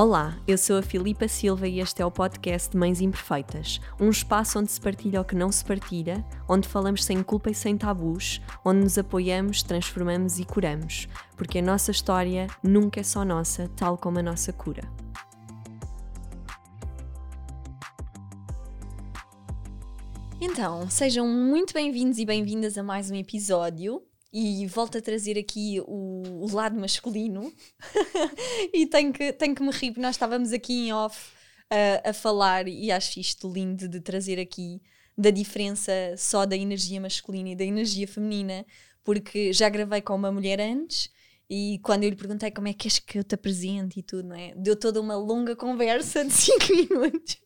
Olá, eu sou a Filipa Silva e este é o podcast de Mães Imperfeitas, um espaço onde se partilha o que não se partilha, onde falamos sem culpa e sem tabus, onde nos apoiamos, transformamos e curamos, porque a nossa história nunca é só nossa, tal como a nossa cura. Então, sejam muito bem-vindos e bem-vindas a mais um episódio e volto a trazer aqui o, o lado masculino e tenho que, tenho que me rir, porque nós estávamos aqui em off uh, a falar e acho isto lindo de trazer aqui da diferença só da energia masculina e da energia feminina, porque já gravei com uma mulher antes e quando eu lhe perguntei como é que és que eu te apresento e tudo, não é? Deu toda uma longa conversa de 5 minutos.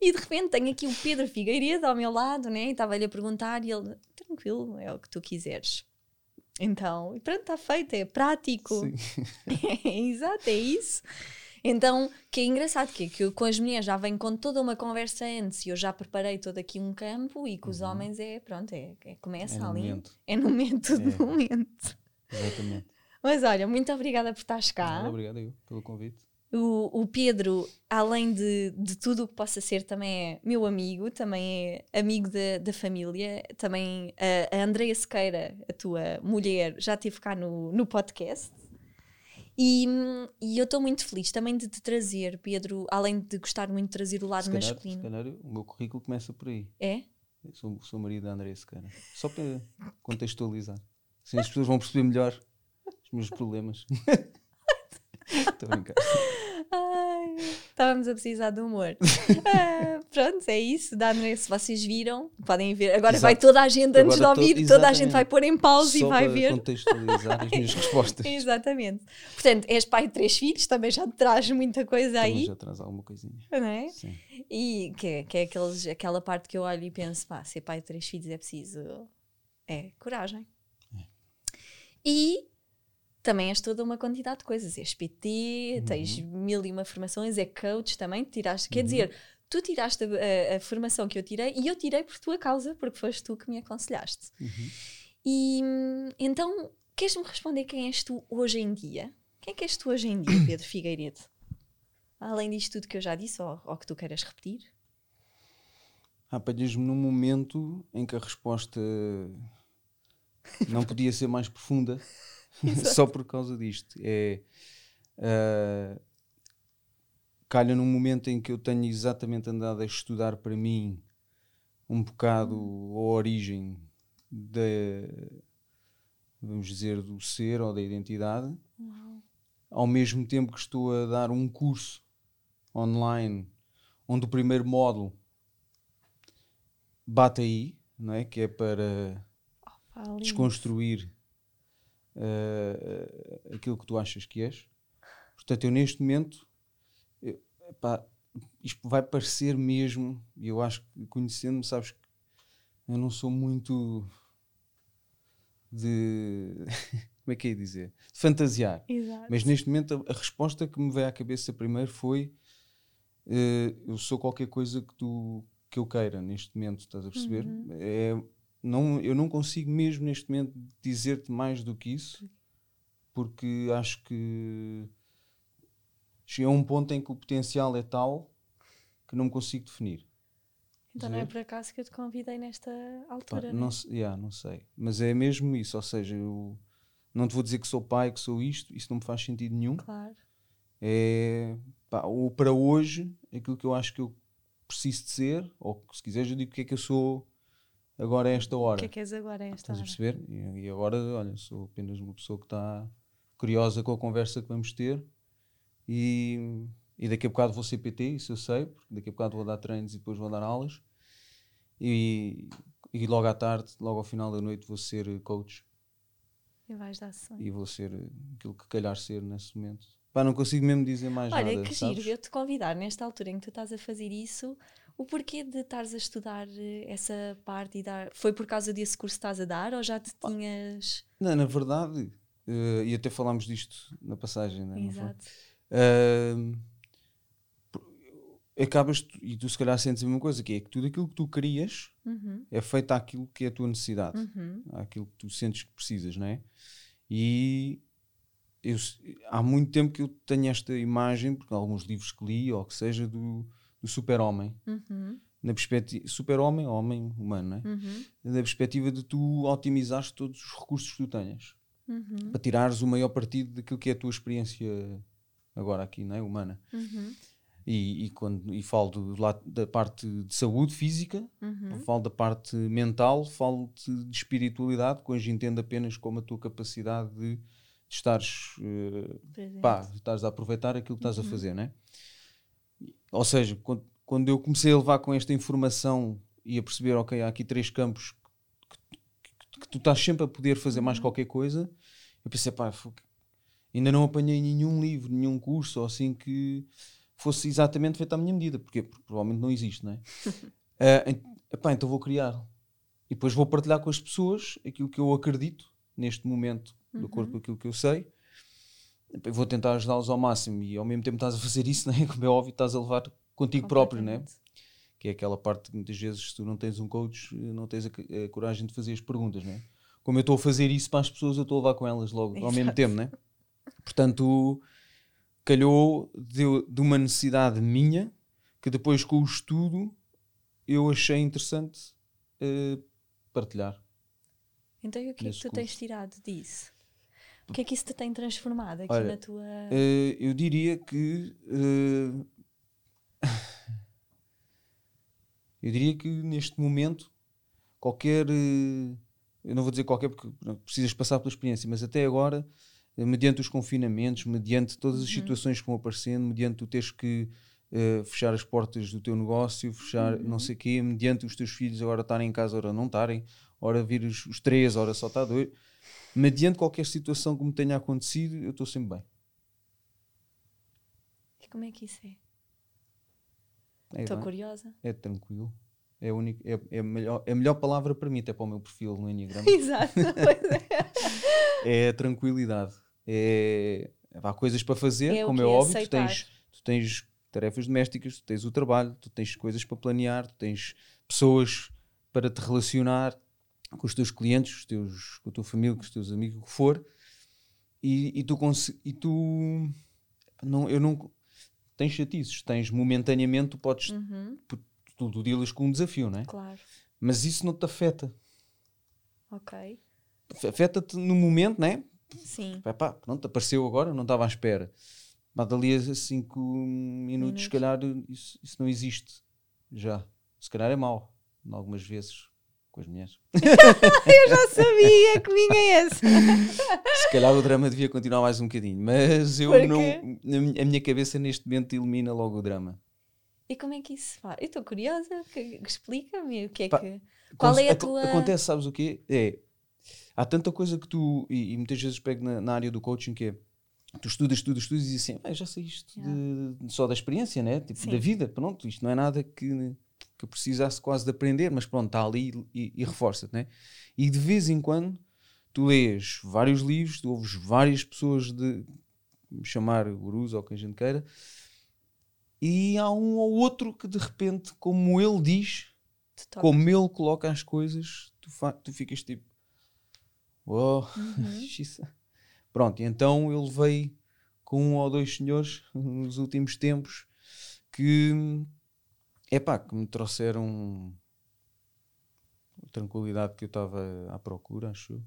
E de repente tenho aqui o Pedro Figueiredo ao meu lado, né? E estava-lhe a perguntar e ele, tranquilo, é o que tu quiseres. Então, pronto, está feito, é prático. exato, é isso. Então, que é engraçado que, é que eu com as mulheres já venho com toda uma conversa antes e eu já preparei todo aqui um campo e com os uhum. homens é, pronto, é, é começa é ali. Momento. É no momento é. do momento. Exatamente. Mas olha, muito obrigada por estares cá. obrigado eu pelo convite. O, o Pedro, além de, de tudo o que possa ser, também é meu amigo, também é amigo da, da família. Também a, a Andreia Sequeira, a tua mulher, já esteve cá no, no podcast. E, e eu estou muito feliz também de te trazer, Pedro, além de gostar muito de trazer o lado se calhar, masculino. Se calhar o meu currículo começa por aí. É? sou, sou marido da Andréia Sequeira. Só para contextualizar. Assim as pessoas vão perceber melhor os meus problemas. Estou a brincar. Estávamos a precisar de humor. ah, pronto, é isso. Dá se vocês viram, podem ver. Agora Exato. vai toda a gente, antes Agora de ouvir, toda a gente vai pôr em pausa Só e vai ver. contextualizar as minhas respostas. Exatamente. Portanto, és pai de três filhos, também já te traz muita coisa também aí. já traz alguma coisinha. Não é? Sim. E que é, que é aqueles, aquela parte que eu olho e penso, pá, ser pai de três filhos é preciso. É coragem. É. E também és toda uma quantidade de coisas. És PT, uhum. tens mil e uma formações, é coach também, tiraste. Uhum. Quer dizer, tu tiraste a, a, a, formação que eu tirei e eu tirei por tua causa, porque foste tu que me aconselhaste. Uhum. E então, queres-me responder quem és tu hoje em dia? Quem é que és tu hoje em dia, Pedro Figueiredo? Além disto tudo que eu já disse, ou, ou que tu queiras repetir? Apanhas-me num momento em que a resposta não podia ser mais profunda. só por causa disto. É, uh, calha num momento em que eu tenho exatamente andado a estudar para mim um bocado a origem da, vamos dizer, do ser ou da identidade, Uau. ao mesmo tempo que estou a dar um curso online onde o primeiro módulo bate aí, não é? que é para desconstruir uh, aquilo que tu achas que és. Portanto, eu neste momento, eu, isto vai parecer mesmo, e eu acho que conhecendo-me, sabes que eu não sou muito de. Como é que é dizer? De fantasiar. Exato. Mas neste momento a, a, resposta que me veio à cabeça primeiro foi: uh, eu sou qualquer coisa que tu que eu queira neste momento, estás a perceber? Uhum. É, não, eu não consigo mesmo neste momento dizer-te mais do que isso, porque acho que cheguei a um ponto em que o potencial é tal que não me consigo definir. Então não é por acaso que eu te convidei nesta altura, Pá, não, né? yeah, não sei. Mas é mesmo isso, ou seja, eu não te vou dizer que sou pai, que sou isto, isso não me faz sentido nenhum. Claro. É, pá, ou para hoje, aquilo que eu acho que eu preciso de ser, ou se quiseres eu digo o que é que eu sou agora a esta hora. O que é que és agora a esta Estás hora? a perceber? E, e, agora, olha, sou apenas uma pessoa que está curiosa com a conversa que vamos ter e, e daqui a bocado vou ser PT, isso eu sei, porque daqui a bocado vou dar treinos e depois vou dar aulas e, e logo à tarde, logo ao final da noite vou ser coach. E vais dar som. E vou ser aquilo que calhar ser nesse momento. Pá, não consigo mesmo dizer mais Olha, nada. Olha, que giro eu te convidar nesta altura em que tu estás a fazer isso o porquê de estares a estudar eh, essa parte e dar. Foi por causa desse curso que estás a dar ou já te tinhas. Não, na verdade, uh, e até falámos disto na passagem, né? Exato. Uh, acabas, e tu se calhar sentes a mesma coisa, que é que tudo aquilo que tu querias uhum. é feito àquilo que é a tua necessidade, uhum. àquilo que tu sentes que precisas, não é? E eu, há muito tempo que eu tenho esta imagem, porque alguns livros que li, ou que seja, do, do super-homem. Uhum. Na perspectiva, super-homem, homem humano, né? Uhum. Na perspectiva de tu otimizares todos os recursos que tu tenhas. Uhum. Para tirares o maior partido daquilo que é a tua experiência agora aqui, não é? Humana. Uhum. E, e, quando, e falo do lado da parte de saúde física, Uhum. falo da parte mental, falo de, de espiritualidade, que hoje entendo apenas como a tua capacidade de, de estares, Presente. pá, estares a aproveitar aquilo que estás Uhum. a fazer, né? Ou seja, quando, eu comecei a levar com esta informação e a perceber, ok, há aqui três campos que, que- que tu estás sempre a poder fazer mais Uhum. qualquer coisa, eu pensei, pá, ainda não apanhei nenhum livro, nenhum curso ou assim que fosse exatamente feito à minha medida. Porquê? Porque provavelmente não existe, não é? En- epá, então vou criar. E depois vou partilhar com as pessoas aquilo que eu acredito neste momento, de acordo com aquilo que eu sei. Epá, Vou tentar ajudá-los ao máximo e ao mesmo tempo estás a fazer isso, não é? como é óbvio, estás a levar contigo próprio, é? Completamente. que é aquela parte que muitas vezes se tu não tens um coach, não tens a, a coragem de fazer as perguntas, né? Como eu estou a fazer isso para as pessoas, eu estou a levar com elas logo ao mesmo Exato. tempo, né? Portanto, calhou de, de uma necessidade minha que depois com o estudo eu achei interessante eh, partilhar. Então, e o que é que tu tens tirado disso? O que é que isso te tem transformado aqui Olha, na tua. Eh, eu diria que eh, eu diria que neste momento qualquer eh, eu não vou dizer qualquer porque precisas passar pela experiência, mas até agora, mediante os confinamentos, mediante todas as situações que vão aparecendo, mediante tu teres que eh, fechar as portas do teu negócio, fechar não sei o quê, mediante os teus filhos agora estarem em casa, ora não estarem, ora vir os, os três, ora só está dois, mediante qualquer situação que me tenha acontecido, eu estou sempre bem. E como é que isso é? É, Estou bem. curiosa. É tranquilo. É a, única, é, é melhor, é a melhor palavra para mim, até para o meu perfil no Enneagrama. Exato. pois é. é a tranquilidade. É, há coisas para fazer, É como quê? é óbvio. Tu tens, tu tens tarefas domésticas, tu tens o trabalho, tu tens coisas para planear, tu tens pessoas para te relacionar com os teus clientes, os teus, com a tua família, com os teus amigos, o que for. E, e tu, e tu não, eu não tens chatices, tens momentaneamente, tu podes, Uhum, tu, tu dealas com um desafio, não é? claro. Mas isso não te afeta. Ok. Afeta-te no momento, né? Sim. Epá, pronto, apareceu agora, não estava à espera. Mas dali a 5 minutos, se calhar, isso, isso não existe já. Se calhar é mau, algumas vezes, com as mulheres. Eu já sabia que vinha essa. Se calhar o drama devia continuar mais um bocadinho, mas eu Porquê? não. A minha- cabeça neste momento elimina logo o drama. E como é que isso se faz? Eu estou curiosa. Explica-me o que é Pá, que. Qual é a tua. Acontece, sabes o quê? É, há tanta coisa que tu, e, e muitas vezes pego na, na área do coaching, que é, tu estudas, estudas, estudas e dizes assim, ah, já sei isto de- só da experiência, né? Tipo, Sim. da vida, pronto, isto não é nada que, que eu precisasse quase de aprender, mas pronto, está ali e, e reforça-te, né? E de vez em quando, tu lês vários livros, tu ouves várias pessoas de me chamar gurus ou o que a gente queira, e há um ou outro que de repente, como ele diz, como ele coloca as coisas, tu, tu ficas tipo. Uou, Uhum. xiça." Pronto, então eu levei com um ou dois senhores nos últimos tempos que, epá, que me trouxeram a tranquilidade que eu estava à procura, acho eu.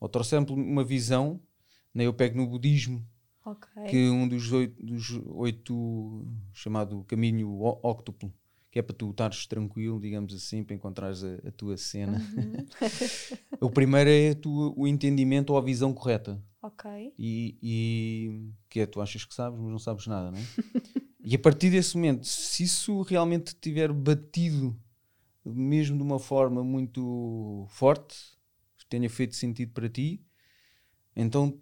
Ou trouxeram uma visão, né? eu pego no budismo, Ok. que um dos oito, dos oito chamado caminho óctuplo, que é para tu estares tranquilo, digamos assim, para encontrares a, a tua cena. Uhum. o primeiro é a tua- o entendimento ou a visão correta. Ok. E, e- que é tu achas que sabes, mas não sabes nada, não é? e a partir desse momento, se isso realmente tiver batido mesmo de uma forma muito forte, tenha feito sentido para ti, então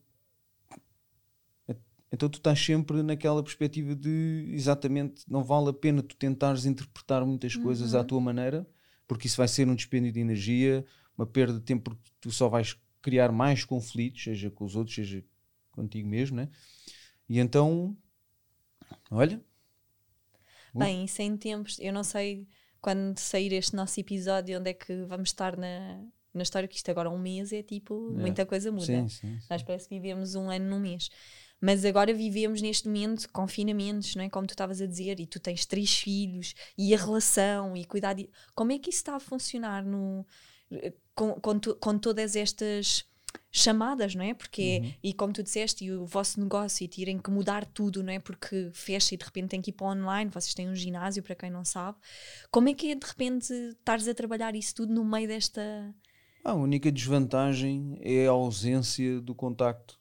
então tu estás sempre naquela perspectiva de exatamente não vale a pena tu tentares interpretar muitas coisas à tua maneira, porque isso vai ser um dispêndio de energia, uma perda de tempo porque tu só vais criar mais conflitos, seja com os outros, seja contigo mesmo, né? E então, olha. Bem, isso em tempos, eu não sei quando sair este nosso episódio onde é que vamos estar na, na história que isto agora um mês é tipo, É. muita coisa muda. Sim, sim. sim. Nós parece que vivemos um ano num mês. Mas agora vivemos neste momento confinamentos, não é? Como tu estavas a dizer, e tu tens três filhos, e a relação, e cuidar de... Como é que isso está a funcionar no, com, com, to- com todas estas chamadas, não é? Porque, Uhum. e como tu disseste, e o vosso negócio, e terem que mudar tudo, não é? Porque fecha e de repente tem que ir para o online, vocês têm um ginásio, para quem não sabe. Como é que é de repente estares a trabalhar isso tudo no meio desta... A única desvantagem é a ausência do contacto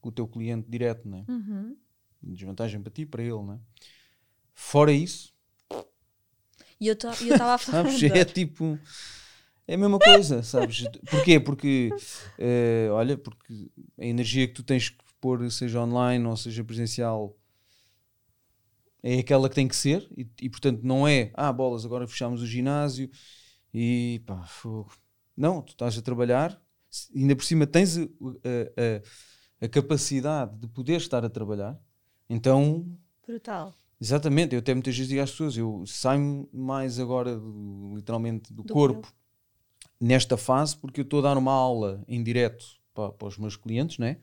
com o teu cliente direto, né? Uhum. Desvantagem para ti e para ele, né? Fora isso, E eu estava a falar... sabes? É tipo. É a mesma coisa, sabes? Porquê? Porque, eh, olha, porque a energia que tu tens que pôr, seja online ou seja presencial, é aquela que tem que ser, e, e, portanto não é, ah, bolas, agora fechamos o ginásio e pá, fogo. Não, tu estás a trabalhar, ainda por cima tens a, a- a- a capacidade de poder estar a trabalhar, então Brutal. Exatamente, eu até muitas vezes digo às pessoas, eu saio mais agora do- literalmente do, Do corpo nesta fase porque eu estou a dar uma aula em direto para, para os meus clientes, né?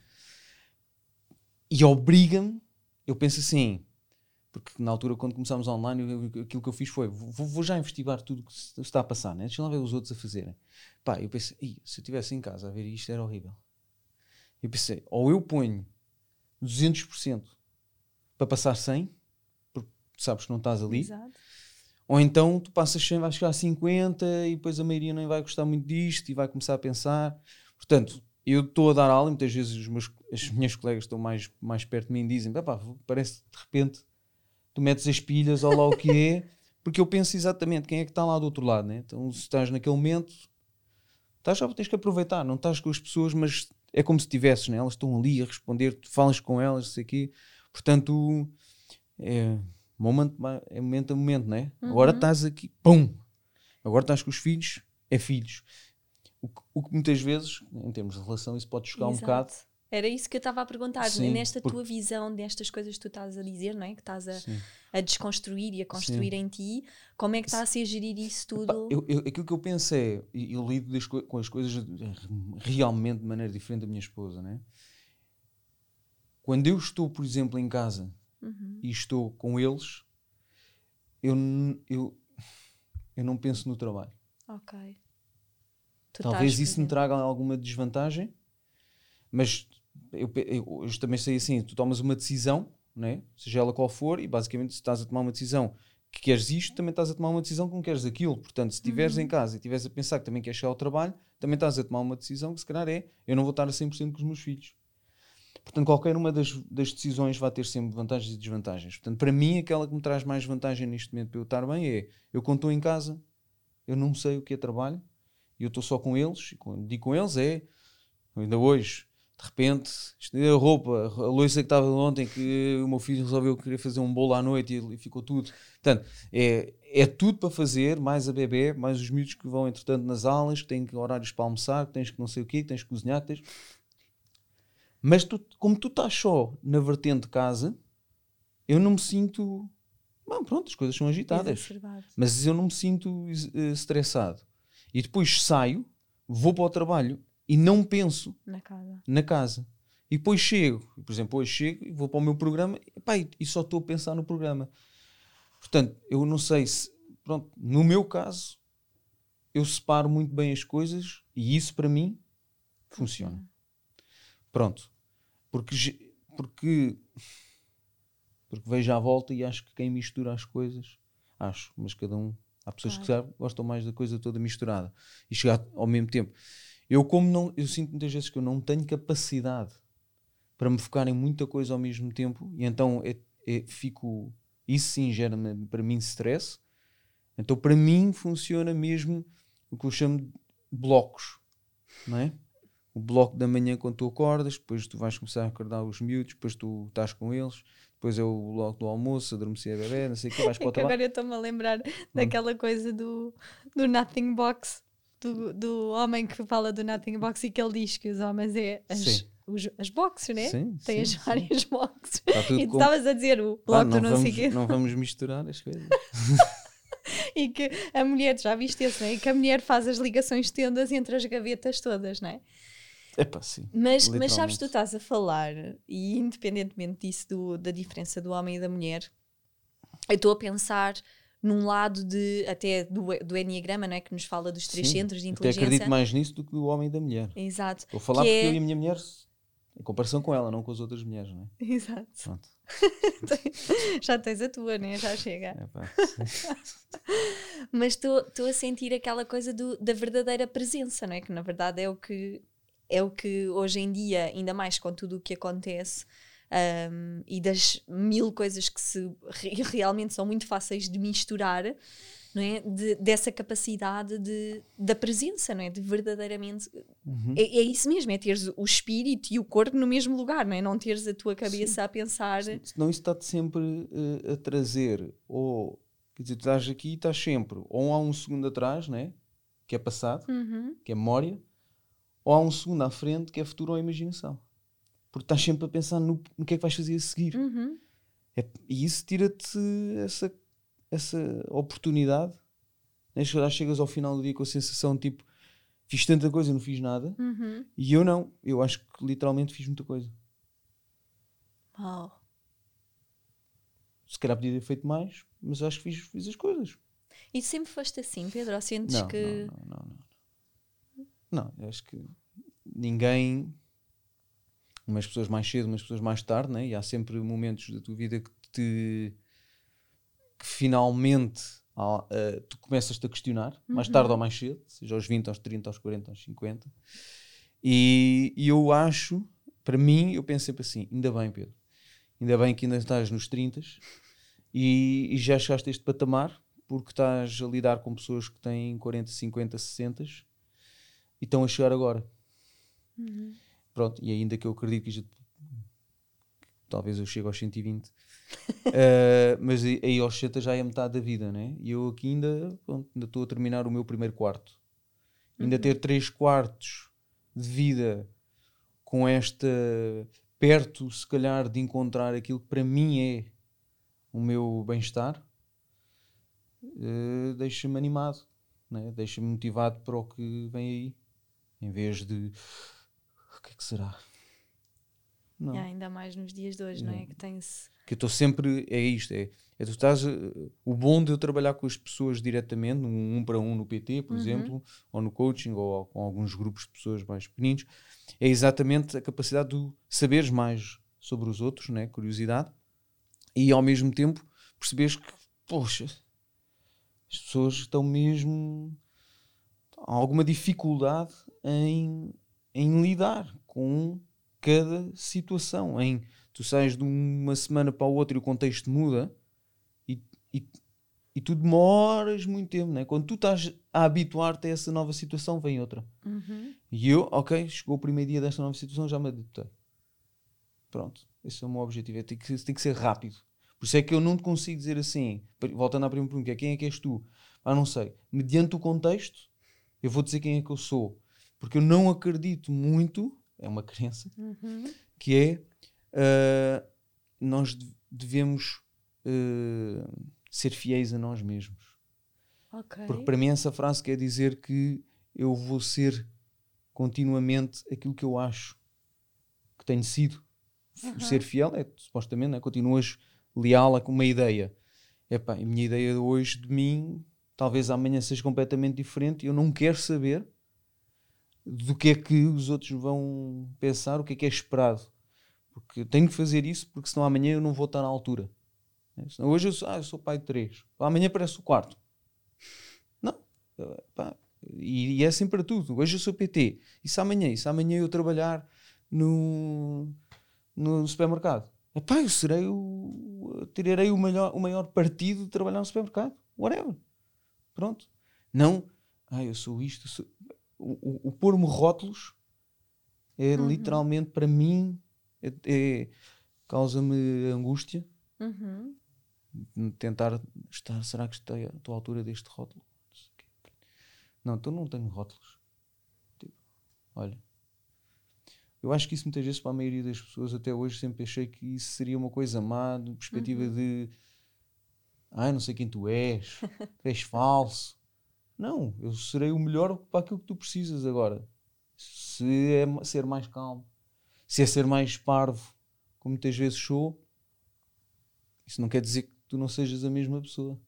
E obriga-me, eu penso assim, porque na altura quando começámos online, eu- aquilo que eu fiz foi, vou, vou já investigar tudo o que se está a passar, né? Deixa lá ver os outros a fazerem. Pá, eu pensei, "Ih, se eu estivesse em casa a ver isto era horrível. Eu pensei, ou eu ponho 200% para passar 100, porque sabes que não estás ali, Exato. Ou então tu passas 100, vais chegar a 50 e depois a maioria nem vai gostar muito disto e vai começar a pensar. Portanto, eu estou a dar aula e muitas vezes meus, as minhas colegas estão mais, mais perto de mim e dizem: "Epá, parece que de repente tu metes as pilhas ou lá o que é, porque eu penso exatamente quem é que está lá do outro lado. Né? Então, se estás naquele momento, estás só, tens que aproveitar, não estás com as pessoas, mas é como se estivesses, né? elas estão ali a responder, tu falas com elas, sei aqui. Portanto, é moment, by- é momento a momento, né? Agora Uhum. estás aqui, pum! Agora estás com os filhos, é filhos. O que, o que muitas vezes, em termos de relação, isso pode chocar um Exato. bocado. Era isso que eu estava a perguntar. Sim, Nesta porque- tua visão destas coisas que tu estás a dizer, não é? Que estás a, Sim. a desconstruir e a construir em ti, como é que está a ser gerir isso tudo? eu, eu- aquilo que eu penso é, e eu lido das com as coisas realmente de maneira diferente da minha esposa, né? Quando eu estou, por exemplo, em casa Uhum. e estou com eles, eu, eu, eu não penso no trabalho. Ok. Tu Talvez isso me traga alguma desvantagem, mas eu, eu, eu também sei assim: tu tomas uma decisão, né? seja ela qual for, e basicamente se estás a tomar uma decisão que queres isto, também estás a tomar uma decisão que não queres aquilo. Portanto, se estiveres Uhum. em casa e estiveres a pensar que também queres chegar ao trabalho, também estás a tomar uma decisão que se calhar é: eu não vou estar a 100% com os meus filhos. Portanto, qualquer uma das, das decisões vai ter sempre vantagens e desvantagens. Portanto, para mim, aquela que me traz mais vantagem neste momento para eu estar bem é: eu estou em casa, eu não sei o que é trabalho, e eu estou só com eles, e quando digo com eles é, ainda hoje, de repente, estender a roupa, a louça que estava ontem, que o meu filho resolveu querer fazer um bolo à noite e, ficou tudo. Portanto, é, é tudo para fazer, mais a bebê, mais os miúdos que vão, entretanto, nas aulas, que têm horários para almoçar, que tens que não sei o quê, que tens que cozinhar, que tens... Mas tu, como tu estás só na vertente de casa, eu não me sinto... Bom, pronto, as coisas são agitadas mas eu não me sinto eh, estressado. E depois saio, vou para o trabalho e não penso Na casa. na casa. E depois chego, por exemplo, hoje chego e vou para o meu programa e, e só estou a pensar no programa. Portanto, eu não sei se, pronto, no meu caso, eu separo muito bem as coisas e isso para mim funciona. Pronto. Porque, porque, porque vejo à volta e acho que quem mistura as coisas, acho, mas cada um, há pessoas que já gostam mais da coisa toda misturada e chegar ao mesmo tempo. Eu, como não, eu sinto muitas vezes que eu não tenho capacidade para me focar em muita coisa ao mesmo tempo e então é, é- fico, isso sim gera para mim stress. Então, para mim, funciona mesmo o que eu chamo de blocos, não é? O bloco da manhã quando tu acordas, depois tu vais começar a acordar os miúdos, depois tu estás com eles, depois é o bloco do almoço, adormecer a bebê, não sei o que, vais para É o que trabalho. agora eu estou-me a lembrar daquela coisa do, do Nothing Box, do, do homem que fala do Nothing Box e que ele diz que os homens é as, os, as boxes, né? Sim, Tem as várias boxes. E tu estavas a dizer o Pá, bloco do não, sei vamos, quê. não vamos misturar as coisas. e que a mulher, já viste isso, não é? E que a mulher faz as ligações tendas entre as gavetas todas, não é? Epá, sim. Mas, mas sabes, tu estás a falar, e independentemente disso, do, da diferença do homem e da mulher, eu estou a pensar num lado de até do, do Enneagrama, não é? Que nos fala dos três Sim, centros de Até inteligência. acredito mais nisso do que do homem e da mulher. Exato. Estou a falar Que porque é- eu e a minha mulher, em comparação com ela, não com as outras mulheres, não é? Exato. Pronto. Já tens a tua, né? Já chega. Epá, Mas estou a sentir aquela coisa do- da verdadeira presença, não é? Que na verdade é o que é o que hoje em dia, ainda mais com tudo o que acontece um, e das mil coisas que se re- realmente são muito fáceis de misturar, não é? De- dessa capacidade de, da presença, não é? De verdadeiramente. Uhum. É, é isso mesmo, é teres o espírito e o corpo no mesmo lugar, não é? Não teres a tua cabeça a pensar. Senão isso está-te sempre eh, a trazer, ou quer dizer, tu estás aqui e estás sempre, ou há um segundo atrás, né? que é passado, Uhum. que é memória, ou há um segundo à frente, que é futuro ou imaginação. Porque estás sempre a pensar no, no que é que vais fazer a seguir. Uhum. É- e isso tira-te essa, essa oportunidade. Né? Já chegas ao final do dia com a sensação tipo, fiz tanta coisa e não fiz nada. Uhum. E eu não. Eu acho que literalmente fiz muita coisa. Uau. Se calhar podia ter feito mais, mas acho que fiz, fiz as coisas. E sempre foste assim, Pedro? Ou sentes Não, que. não, não, não, não. Não, eu acho que ninguém. Umas pessoas mais cedo, umas pessoas mais tarde, né? e há sempre momentos da tua vida que te. que finalmente ah, tu começas-te a questionar, mais tarde ou mais cedo, seja aos 20, aos 30, aos 40, aos 50. E, e eu acho, para mim, eu penso sempre assim: ainda bem, Pedro, ainda bem que ainda estás nos 30 e, e já chegaste a este patamar, porque estás a lidar com pessoas que têm 40, 50, 60 e estão a chegar agora. Pronto, e ainda que eu acredito que isto- talvez eu chegue aos 120, eh, mas aí aos 60 já é metade da vida, né? E eu aqui ainda pronto, ainda estou a terminar o meu primeiro quarto. Ainda ter três quartos de vida com esta perto, se calhar, de encontrar aquilo que para mim é o meu bem-estar, eh, deixa-me animado, né? deixa-me motivado para o que vem aí, em vez de o que é que será? Não. Yeah, ainda mais nos dias de hoje, não é? Yeah. Que tem-se. Que eu estou sempre, é isto, é, é tu estás, eh, o bom de eu trabalhar com as pessoas diretamente, um, um para um no PT, por exemplo, ou no coaching, ou com alguns grupos de pessoas mais pequeninos, é exatamente a capacidade de saberes mais sobre os outros, né? curiosidade, e ao mesmo tempo perceberes que, poxa, as pessoas estão mesmo alguma dificuldade em, em lidar com cada situação, em tu sais de uma semana para a outra e o contexto muda e, e, e tu demoras muito tempo, né? quando tu estás a habituar-te a essa nova situação, vem outra. Uhum. E eu, ok, chegou o primeiro dia desta nova situação, já me adaptei. Pronto, esse é o meu objetivo, é tem que, tem que ser rápido. Por isso é que eu não te consigo dizer assim, voltando à primeira pergunta, é, quem é que és tu? Ah, não sei. Mediante o contexto, eu vou dizer quem é que eu sou. Porque eu não acredito muito, é uma crença, Uhum. que é ah, nós de- devemos ah, ser fiéis a nós mesmos. Ok. Porque para mim essa frase quer dizer que eu vou ser continuamente aquilo que eu acho que tenho sido. Uhum. Ser fiel é supostamente, né? continuas leal a uma ideia. Epá, a minha ideia de hoje de mim, talvez amanhã seja completamente diferente eu não quero saber do que é que os outros vão pensar, o que é que é esperado. Porque eu tenho que fazer isso, porque senão amanhã eu não vou estar na altura. né? Hoje eu sou, ah, eu sou pai de três. Amanhã parece o quarto. Não. Pá, E, e é assim para tudo. Hoje eu sou PT. E se amanhã? E se amanhã eu trabalhar no, no supermercado? Epá, eu serei o. Tirarei o maior, o maior partido de trabalhar no supermercado. Whatever. Pronto. Não. Ah, eu sou isto. sou- O, o, o pôr-me rótulos é literalmente para mim. É, é- causa-me angústia. Uhum. Tentar estar. Será que estou, estou à altura deste rótulo? Não então não tenho rótulos. Tipo, olha. Eu acho que isso muitas vezes para a maioria das pessoas até hoje sempre achei que isso seria uma coisa má, de perspectiva de ai, não sei quem tu és, tu és falso. Não, eu serei o melhor para aquilo que tu precisas agora. Se é ser mais calmo, se é ser mais parvo, como muitas vezes sou, isso não quer dizer que tu não sejas a mesma pessoa.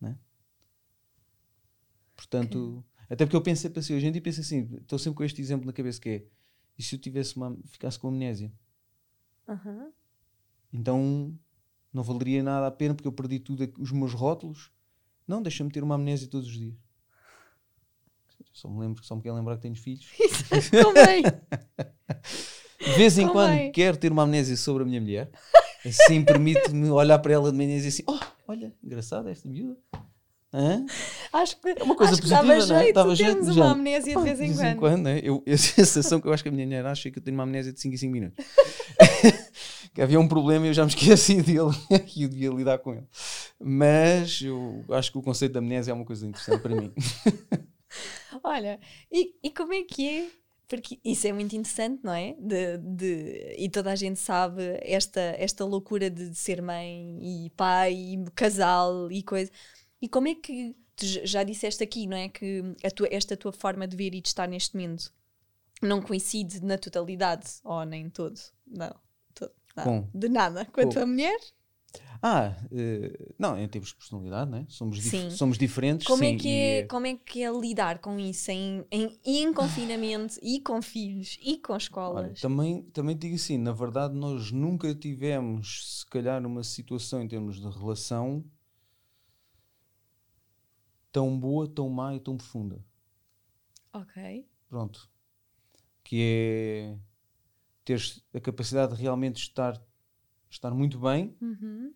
Né? Portanto, okay. até porque eu penso sempre assim, hoje em dia penso assim, estou sempre com este exemplo na cabeça que é, e se eu tivesse uma, ficasse com amnésia? Uhum. Então não valeria nada a pena porque eu perdi tudo os meus rótulos. Não, deixa-me ter uma amnésia todos os dias. Só me lembro, só me quero lembrar que tenho filhos. Também. de vez em quando quero ter uma amnésia sobre a minha mulher. Assim permite-me olhar para ela de manhã e dizer assim: Oh, olha, engraçada esta miúda. Hã? Acho que é uma coisa positiva, não é? Jeito, Dava jeito, uma amnésia de vez em, de vez em quando. né? eu, a sensação que eu acho que a minha mulher acha é que eu tenho uma amnésia de 5 em 5 minutos. que havia um problema e eu já me esqueci dele e eu devia lidar com ele. Mas eu acho que o conceito da amnésia é uma coisa interessante para mim. Olha, e, e como é que é? Porque isso é muito interessante, não é? De, de, e toda a gente sabe esta, esta loucura de, de ser mãe e pai e casal e coisa. E como é que já disseste aqui, não é? Que tua, esta tua forma de ver e de estar neste momento não coincide na totalidade, ou nem todo, não, todo, não de nada com a tua mulher? Ah, uh, não, em termos de personalidade, né? somos, dif somos diferentes. Como, é sim, é que é, e... como é que é lidar com isso em, em, em confinamento e com filhos e com escolas? Olha, também, também digo assim: na verdade, nós nunca tivemos, se calhar, uma situação em termos de relação tão boa, tão má e tão profunda. Ok. Pronto. Que é ter a capacidade de realmente estar, estar muito bem, uhum.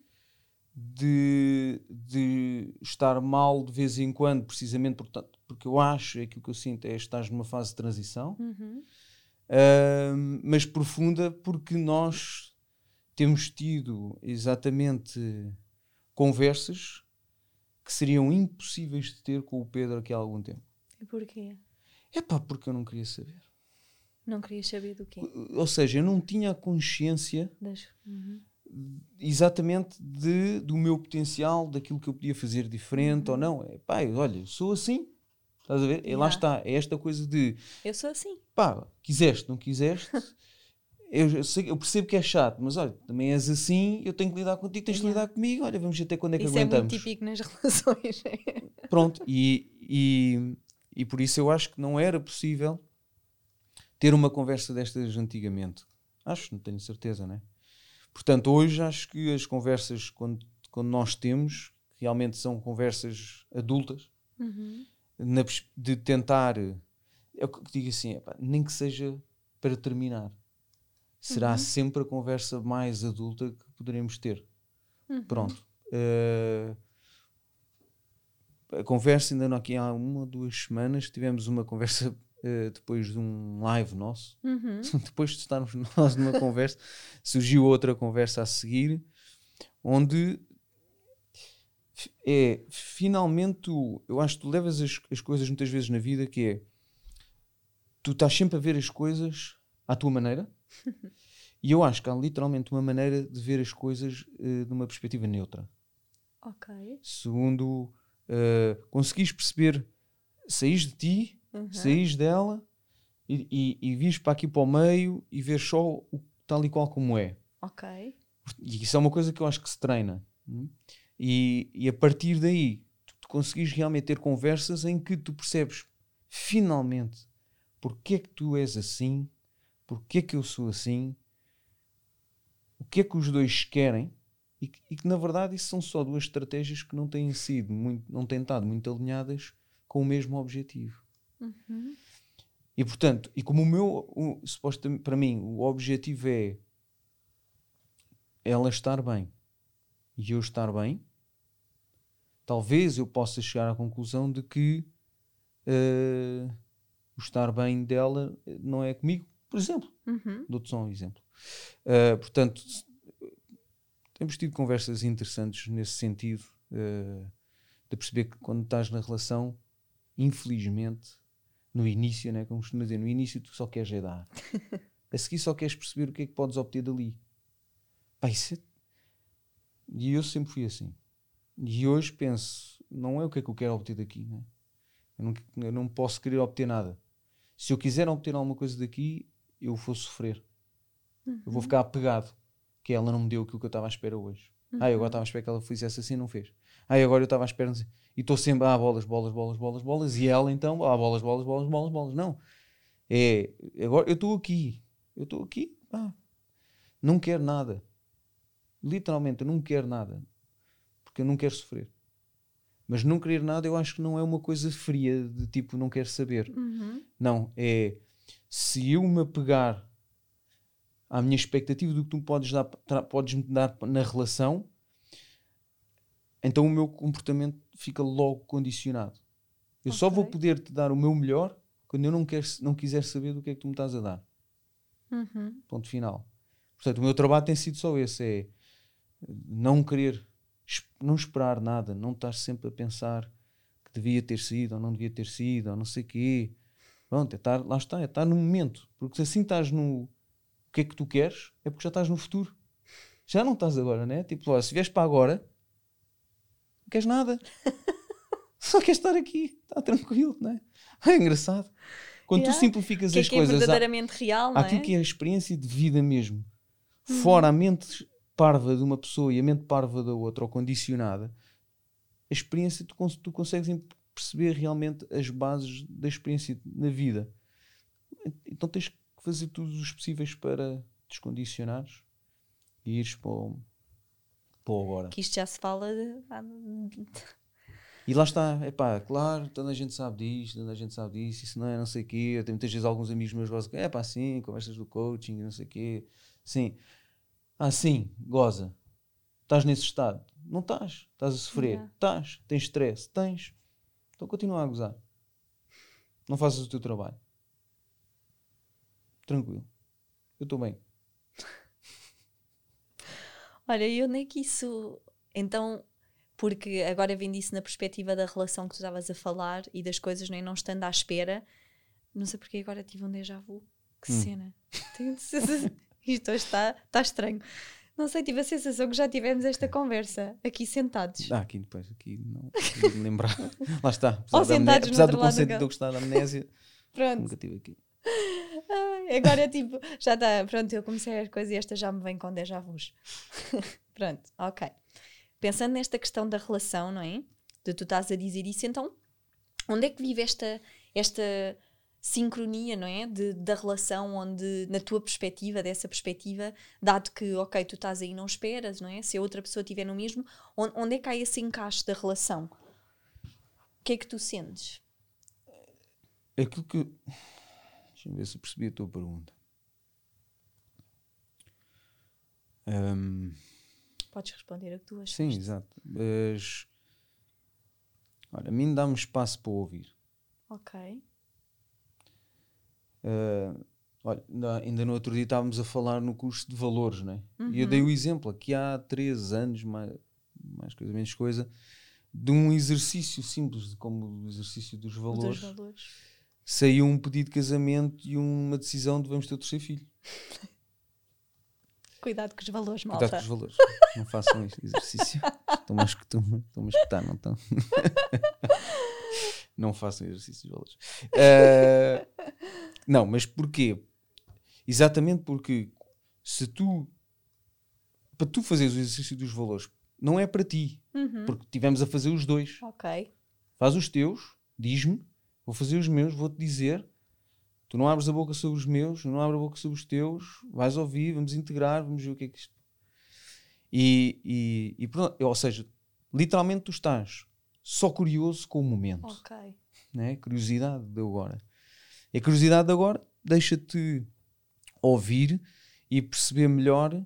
de, de estar mal de vez em quando, precisamente portanto, porque eu acho, é aquilo que eu sinto, é estar numa fase de transição, uhum. uh, mas profunda porque nós temos tido exatamente conversas que seriam impossíveis de ter com o Pedro aqui há algum tempo. E porquê? É pá, porque eu não queria saber. Não querias saber do quê? Ou seja, eu não tinha a consciência das... uhum. exatamente de, do meu potencial, daquilo que eu podia fazer diferente uhum. ou não. É pá, olha, sou assim. Estás a ver? Yeah. lá está. É esta coisa de. Eu sou assim. Pá, quiseste, não quiseste. eu, sei, eu, percebo que é chato, mas olha, também és assim, eu tenho que lidar contigo, tens de lidar comigo, olha, vamos até quando é que isso aguentamos. Isso é muito típico nas relações. Pronto, e, e, e por isso eu acho que não era possível ter uma conversa destas antigamente. Acho, não tenho certeza, né? Portanto, hoje acho que as conversas, quando, quando nós temos, realmente são conversas adultas, uhum. na, de tentar, eu digo assim, nem que seja para terminar será uhum. sempre a conversa mais adulta que poderemos ter. Uhum. Pronto. Uh, a conversa ainda não aqui há uma ou duas semanas tivemos uma conversa uh, depois de um live nosso. Uhum. depois de estarmos nós numa conversa, surgiu outra conversa a seguir, onde é finalmente tu, eu acho que tu levas as, as coisas muitas vezes na vida que é tu estás sempre a ver as coisas à tua maneira e eu acho que há literalmente uma maneira de ver as coisas uh, de uma perspectiva neutra. Ok. Segundo, uh, conseguis perceber, saís de ti, uhum. saís dela e, e, e vires para aqui para o meio e ver só o tal e qual como é. Ok. E isso é uma coisa que eu acho que se treina. Hum? E, e a partir daí, tu, tu conseguis realmente ter conversas em que tu percebes finalmente porque é que tu és assim porque é que eu sou assim, o que é que os dois querem e que, e que, na verdade isso são só duas estratégias que não têm sido muito, não têm estado muito alinhadas com o mesmo objetivo. Uhum. E portanto, e como o meu, o, supostamente para mim, o objetivo é ela estar bem e eu estar bem, talvez eu possa chegar à conclusão de que uh, o estar bem dela não é comigo, por exemplo. Uhum. Dou-te só um exemplo. Uh, portanto, temos tido conversas interessantes nesse sentido, uh, de perceber que quando estás na relação, infelizmente, no início, né, como costuma dizer, no início tu só queres é dar. A seguir só queres perceber o que é que podes obter dali. Pá, isso é... E eu sempre fui assim. E hoje penso, não é o que é que eu quero obter daqui, né? eu, não, eu não posso querer obter nada. Se eu quiser obter alguma coisa daqui, eu vou sofrer. Uhum. Eu vou ficar apegado. Que ela não me deu aquilo que eu estava à espera hoje. Uhum. Ah, eu agora estava à espera que ela fizesse assim, não fez. Ah, agora eu estava à espera. Assim. E estou sempre, ah, bolas, bolas, bolas, bolas, bolas. E ela então, ah, bolas, bolas, bolas, bolas, bolas. Não. É, agora eu estou aqui. Eu estou aqui. Ah, não quero nada. Literalmente, eu não quero nada. Porque eu não quero sofrer. Mas não querer nada eu acho que não é uma coisa fria de tipo não quero saber. Uhum. Não, é se eu me apegar à minha expectativa do que tu podes, dar, podes me dar na relação, então o meu comportamento fica logo condicionado. Eu okay. só vou poder te dar o meu melhor quando eu não, quer, não quiser saber do que é que tu me estás a dar. Uhum. Ponto final. Portanto, o meu trabalho tem sido só esse: é não querer, não esperar nada, não estar sempre a pensar que devia ter sido ou não devia ter sido, ou não sei o quê. Pronto, é estar, lá está, é estar no momento. Porque se assim estás no, o que é que tu queres, é porque já estás no futuro. Já não estás agora, né? Tipo, ó, se vieres para agora, não queres nada. Só queres estar aqui, está tranquilo, não é? É engraçado. Quando yeah. tu simplificas que as é que coisas. É verdadeiramente real, não é? Aquilo que é a experiência de vida mesmo. Uhum. Fora a mente parva de uma pessoa e a mente parva da outra, ou condicionada, a experiência tu, tu consegues perceber realmente as bases da experiência na vida. Então tens que fazer todos os possíveis para descondicionares e ires para o, para o agora. Que isto já se fala de... E lá está, é pá, claro, toda a gente sabe disto, toda a gente sabe disso, isso não é não sei o quê. Eu tenho muitas vezes alguns amigos meus gozam, é pá, sim, conversas do coaching, não sei o quê. Sim. Ah, sim, goza. Estás nesse estado? Não estás. Estás a sofrer? Estás. Tens stress? Tens. Então continua a gozar. Não fazes o teu trabalho tranquilo. Eu estou bem. Olha, e onde é que isso. Então, porque agora vendo isso na perspectiva da relação que tu estavas a falar e das coisas nem não estando à espera, não sei porque agora tive um déjà vu. Que hum. cena. Isto hoje está, está estranho. Não sei, tive a sensação que já tivemos esta conversa aqui sentados. Ah, aqui depois, aqui não, me lembrar. Lá está. Apesar, Ou sentados apesar do conceito de eu gostar da amnésia, Pronto. nunca tive aqui. Agora é tipo, já está, pronto, eu comecei as coisas e esta já me vem com déjà vus. pronto, ok. Pensando nesta questão da relação, não é? De tu estás a dizer isso, então, onde é que vive esta, esta sincronia, não é? De, da relação, onde, na tua perspectiva, dessa perspectiva, dado que, ok, tu estás aí não esperas, não é? Se a outra pessoa estiver no mesmo, onde, onde é que há esse encaixe da relação? O que é que tu sentes? Aquilo que Deixa-me ver se percebi a tua pergunta. Um, Podes responder a que tu achas. Sim, exato. Mas, olha, a mim dá-me espaço para ouvir. Ok. Uh, olha, ainda no outro dia estávamos a falar no curso de valores, não é? Uhum. E eu dei o exemplo aqui há três anos, mais, mais coisa, menos coisa, de um exercício simples, como o exercício dos valores. Dos valores saiu um pedido de casamento e uma decisão de vamos ter o terceiro filho. Cuidado com os valores, malta. Cuidado com os valores. Não façam este exercício. Estão-me a escutar, estão escutar, não estão? não façam exercício de valores. Uh, não, mas porquê? Exatamente porque se tu, para tu fazeres o exercício dos valores, não é para ti. Uhum. Porque tivemos a fazer os dois. Ok. Faz os teus, diz-me, Vou fazer os meus, vou-te dizer. Tu não abres a boca sobre os meus, eu não abro a boca sobre os teus. Vais ouvir, vamos integrar, vamos ver o que é que isto. E, e, e ou seja, literalmente tu estás só curioso com o momento. Ok. Né? Curiosidade de agora. E a curiosidade de agora deixa-te ouvir e perceber melhor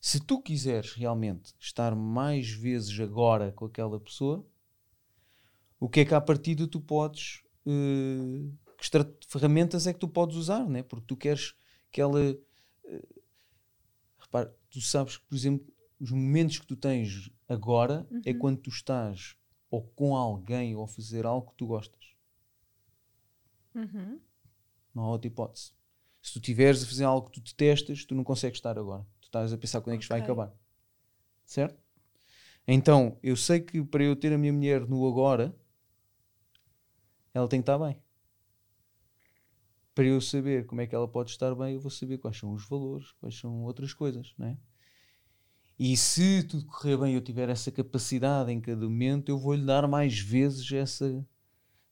se tu quiseres realmente estar mais vezes agora com aquela pessoa, o que é que à partida tu podes uh, que ferramentas é que tu podes usar, né? porque tu queres que ela. Uh, repare, tu sabes que, por exemplo, os momentos que tu tens agora é uhum. é quando tu estás ou com alguém ou a fazer algo que tu gostas. Uhum. Não há outra hipótese. Se tu estiveres a fazer algo que tu detestas, tu não consegues estar agora. Tu estás a pensar quando é que isto vai acabar. Certo? Então, eu sei que para eu ter a minha mulher no agora, ela tem que estar bem. Para eu saber como é que ela pode estar bem, eu vou saber quais são os valores, quais são outras coisas, não é? E se tudo correr bem e eu tiver essa capacidade em cada momento, eu vou-lhe dar mais vezes essa.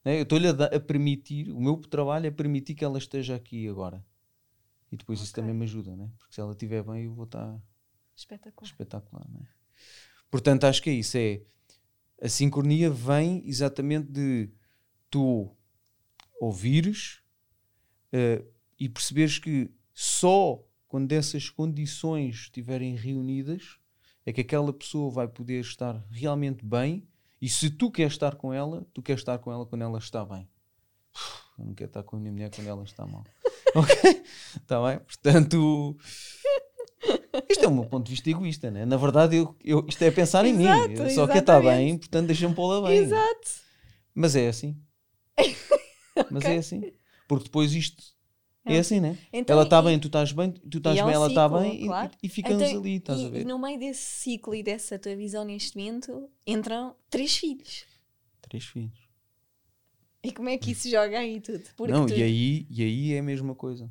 Né? Eu estou-lhe a, a, permitir, o meu trabalho é permitir que ela esteja aqui agora. E depois okay. isso também me ajuda, né? porque se ela estiver bem, eu vou estar espetacular. espetacular né? Portanto, acho que é isso. É, a sincronia vem exatamente de tu ouvires uh, e perceberes que só quando essas condições estiverem reunidas, é que aquela pessoa vai poder estar realmente bem. E se tu queres estar com ela, tu queres estar com ela quando ela está bem. Eu não quero estar com a minha mulher quando ela está mal. ok? Está bem? Portanto, isto é o meu ponto de vista egoísta, né? Na verdade, eu, eu, isto é pensar em Exato, mim. Eu só quero estar bem, portanto, deixa-me pô-la bem. Exato. Mas é assim. Mas okay. é assim. Porque depois isto é, é assim, né? Então, ela está bem, tu estás bem, tu estás é bem, um ela está bem claro. e, e ficamos então, ali, estás e, a ver? No meio desse ciclo e dessa tua visão neste momento entram três filhos. Três filhos. E como é que isso joga aí tudo? Porque não, tu... e, aí, e aí é a mesma coisa.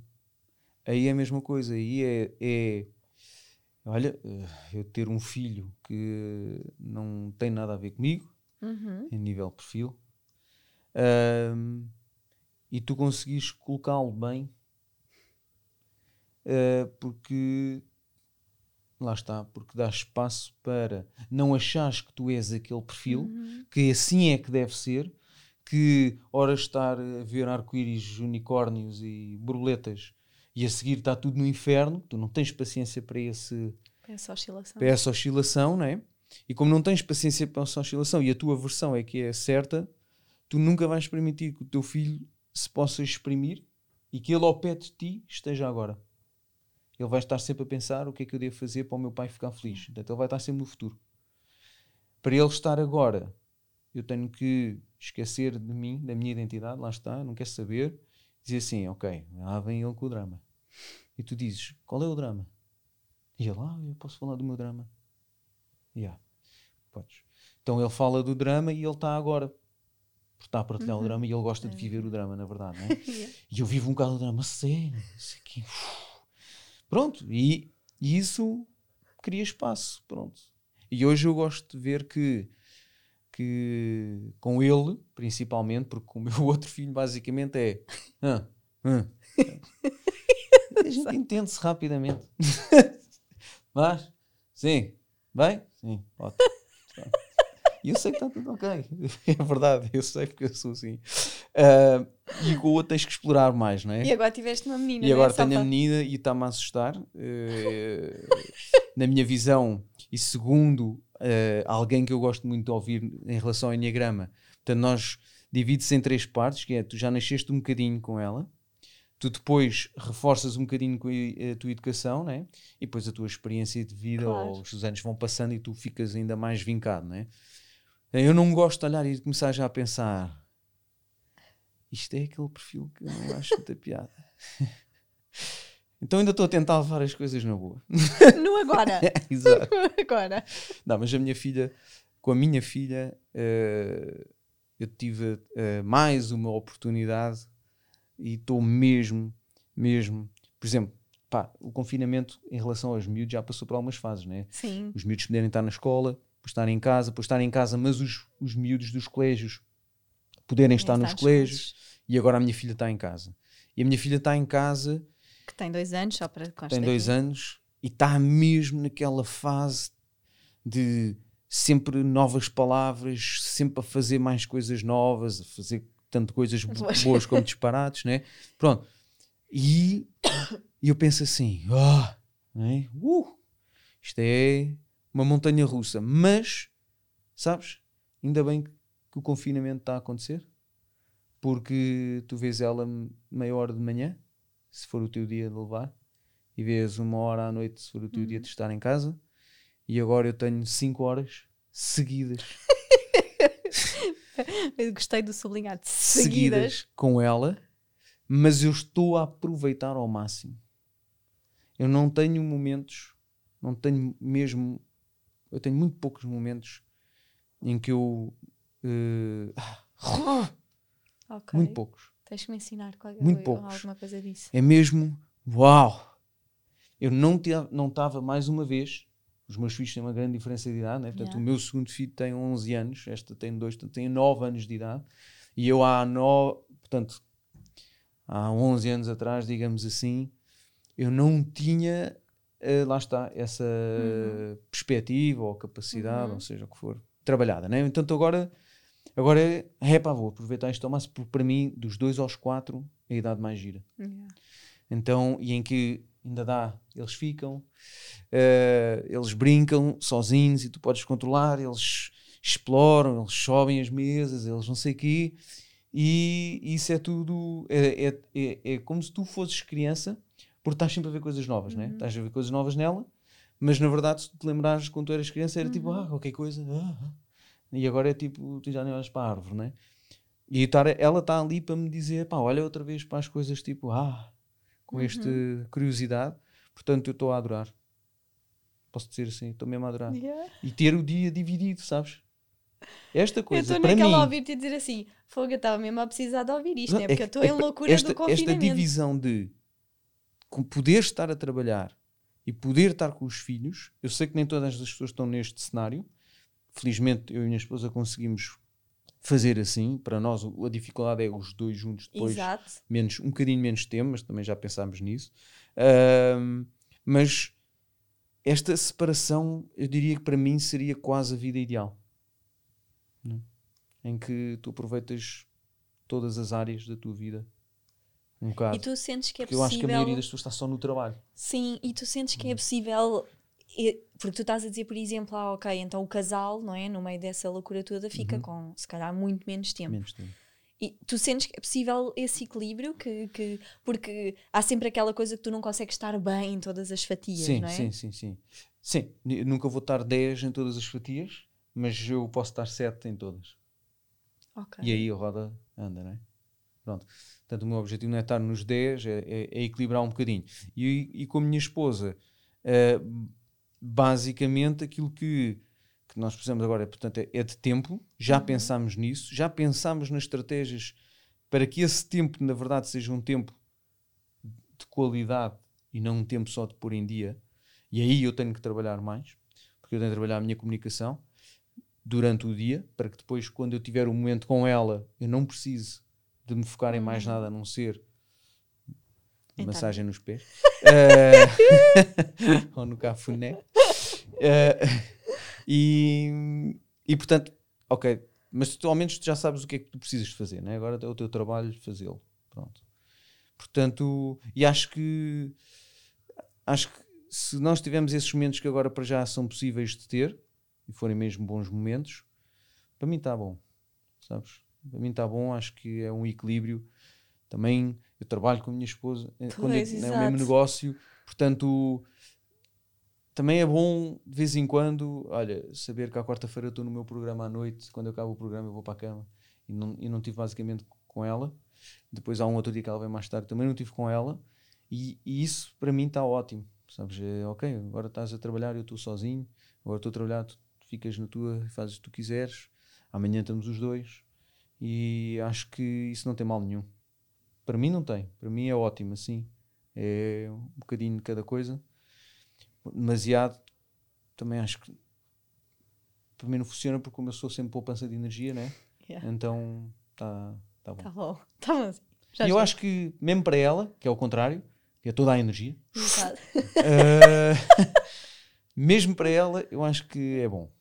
Aí é a mesma coisa. Aí é, é. Olha, eh, eu ter um filho que não tem nada a ver comigo, uhum. em nível perfil, um, e tu conseguires colocá-lo bem uh, porque lá está, porque dá espaço para não achares que tu és aquele perfil, uhum. que assim é que deve ser, que ora estar a ver arco-íris, unicórnios e borboletas e a seguir está tudo no inferno, tu não tens paciência para, esse, para essa oscilação, para essa oscilação não é? E como não tens paciência para essa oscilação e a tua versão é que é certa, tu nunca vais permitir que o teu filho se possa exprimir e que ele ao pé de ti esteja agora ele vai estar sempre a pensar o que é que eu devo fazer para o meu pai ficar feliz. Portanto, ele vai estar sempre no futuro. Para ele estar agora, eu tenho que esquecer de mim, da minha identidade, lá está, não quer saber, dizer assim, ok, lá vem ele com o drama. E tu dizes, qual é o drama? E ele, ah, eu posso falar do meu drama. Yeah, podes. Então ele fala do drama e ele está agora. Porque está a partilhar uhum. o drama e ele gosta de viver o drama, na verdade, não é? yeah. E eu vivo um bocado o drama, sério, isso aqui. Pronto, e, e isso cria espaço, pronto. E hoje eu gosto de ver que, que com ele, principalmente, porque o meu outro filho basicamente é. Ah, ah. a gente entende-se rapidamente. Mas, sim, bem? Sim, ótimo. E eu sei que está tudo ok. É verdade, eu sei porque eu sou assim. Uh, e com o outro tens que explorar mais, não é? E agora tiveste uma menina. E né? agora tenho a menina e está-me a assustar. Uh, na minha visão, e segundo uh, alguém que eu gosto muito de ouvir em relação ao Enneagrama, portanto, nós divide-se em três partes, que é tu já nasceste um bocadinho com ela, tu depois reforças um bocadinho com a, tua educação, né? E depois a tua experiência de vida, claro. ou os anos vão passando e tu ficas ainda mais vincado, né? Eu não gosto de olhar e começar já a pensar isto é aquele perfil que eu não acho muita piada. Então ainda estou a tentar levar as coisas na boa. No agora. Exato. agora. Não, mas a minha filha, com a minha filha, uh, eu tive uh, mais uma oportunidade e estou mesmo, mesmo, por exemplo, pá, o confinamento em relação aos miúdos já passou por algumas fases, né? Sim. Os miúdos poderem estar na escola, por estarem em casa, por estarem em casa, mas os, os miúdos dos colégios poderem estar nos colégios e agora a minha filha está em casa. E a minha filha está em casa. Que tem dois anos, só para Tem dois anos e está mesmo naquela fase de sempre novas palavras, sempre a fazer mais coisas novas, a fazer tanto coisas boas como disparates, né? Pronto. E, e eu penso assim, oh, né? uh, isto é uma montanha russa, mas sabes, ainda bem que que o confinamento está a acontecer, porque tu vês ela meia hora de manhã, se for o teu dia de levar, e vês uma hora à noite, se for o teu uhum. dia de estar em casa, e agora eu tenho cinco horas seguidas. eu gostei do sublinhado. Seguidas. seguidas com ela, mas eu estou a aproveitar ao máximo. Eu não tenho momentos, não tenho mesmo Eu tenho muito poucos momentos em que eu. Eh, Ok. muito poucos. Tens que me ensinar qual, Muito poucos. alguma coisa disso. É mesmo. Uau! Eu não estava não tava mais uma vez. Os meus filhos têm uma grande diferença de idade, né? portanto, Yeah. o meu segundo filho tem 11 anos, esta tem 2, portanto, tem 9 anos de idade. E eu há 9, portanto, há 11 anos atrás, digamos assim, eu não tinha, eh, lá está, essa perspectiva ou capacidade, Uhum. ou seja, o que for, trabalhada, né? Então agora, agora é, é pá, vou aproveitar ao máximo, porque para mim, dos 2 aos 4, é a idade mais gira. Yeah. Então, e em que ainda dá, eles ficam, eh, eles brincam sozinhos e tu podes controlar, eles exploram, eles sobem as mesas, eles não sei o quê, e isso é tudo, é, é, é, é como se tu fosses criança, porque estás sempre a ver coisas novas, né? Estás a ver coisas novas nela, mas na verdade, se tu te lembrares quando tu eras criança, era tipo, ah, qualquer coisa, ah, ah. E agora é tipo, tu já nem olhas para a árvore, né? E estar- ela está ali para me dizer, pá, olha outra vez para as coisas tipo, ah, com esta curiosidade. Portanto, eu estou a adorar. Posso dizer assim, estou mesmo a adorar. Yeah. E ter o dia dividido, sabes? Esta Eu coisa, estou para mim. naquela a ouvir-te dizer assim: Fogo, eu estava mesmo a precisar de ouvir isto, Não, né? é Porque que- eu estou é em loucura esta, do confinamento. Esta divisão de poder estar a trabalhar e poder estar com os filhos, eu sei que nem todas as pessoas estão neste cenário. Felizmente, eu e a minha esposa conseguimos fazer assim. Para nós, a dificuldade é os dois juntos depois Exato. menos, um bocadinho menos tempo, mas também já pensámos nisso. Mas esta separação, eu diria que para mim seria quase a vida ideal. Né? Em que tu aproveitas todas as áreas da tua vida. Um bocado. E tu sentes que é Porque eu acho que a possível. maioria das pessoas está só no trabalho. Sim, e tu sentes Hum. que é possível. Porque tu estás a dizer, por exemplo, ah, ok, então o casal, não é? No meio dessa loucura toda, fica Uhum. com se calhar muito menos tempo. Menos tempo. E tu sentes que é possível esse equilíbrio? Que, que, porque há sempre aquela coisa que tu não consegues estar bem em todas as fatias, Sim, não é? sim, sim, sim. Sim, nunca vou estar 10 em todas as fatias, mas eu posso estar 7 em todas. E aí a roda anda, não é? Pronto. Portanto, o meu objetivo não é estar nos 10, é, é- é equilibrar um bocadinho. E, e com a minha esposa, eh, basicamente aquilo que, que nós precisamos agora portanto, é, é de tempo. Já pensámos nisso, já pensámos nas estratégias para que esse tempo, na verdade, seja um tempo de qualidade e não um tempo só de pôr em dia. E aí eu tenho que trabalhar mais, porque eu tenho que trabalhar a minha comunicação durante o dia, para que depois, quando eu tiver um momento com ela, eu não precise de me focar em mais nada a não ser Então. massagem nos pés Eh, ou no cafuné. Eh, e, e portanto, ok, mas tu ao menos tu já sabes o que é que tu precisas de fazer, né? agora é o teu trabalho fazê-lo. Pronto. Portanto, e acho que acho que se nós tivermos esses momentos que agora para já são possíveis de ter e forem mesmo bons momentos, para mim está bom, sabes? Para mim está bom, acho que é um equilíbrio. Também eu trabalho com a minha esposa, eh, quando Pois, é, é o mesmo negócio, portanto também é bom de vez em quando, olha, saber que à quarta-feira estou no meu programa à noite, quando eu acabo o programa eu vou para a cama e não, e não tive basicamente com ela. Depois há um outro dia que ela vem mais tarde, também não tive com ela e, e isso para mim está ótimo, sabes? É, ok, agora estás a trabalhar, eu estou sozinho, agora estou a trabalhar, tu ficas na tua, fazes o que tu quiseres, amanhã estamos os dois e acho que isso não tem mal nenhum. Para mim não tem, para mim é ótimo assim, é um bocadinho de cada coisa demasiado, também acho que para mim não funciona porque como eu sou sempre poupança de energia, né? Yeah. Então tá, tá bom. Tá bom. Tá bom. Já e eu está. acho que mesmo para ela, que é o contrário, que é toda a energia, eh, mesmo para ela, eu acho que é bom.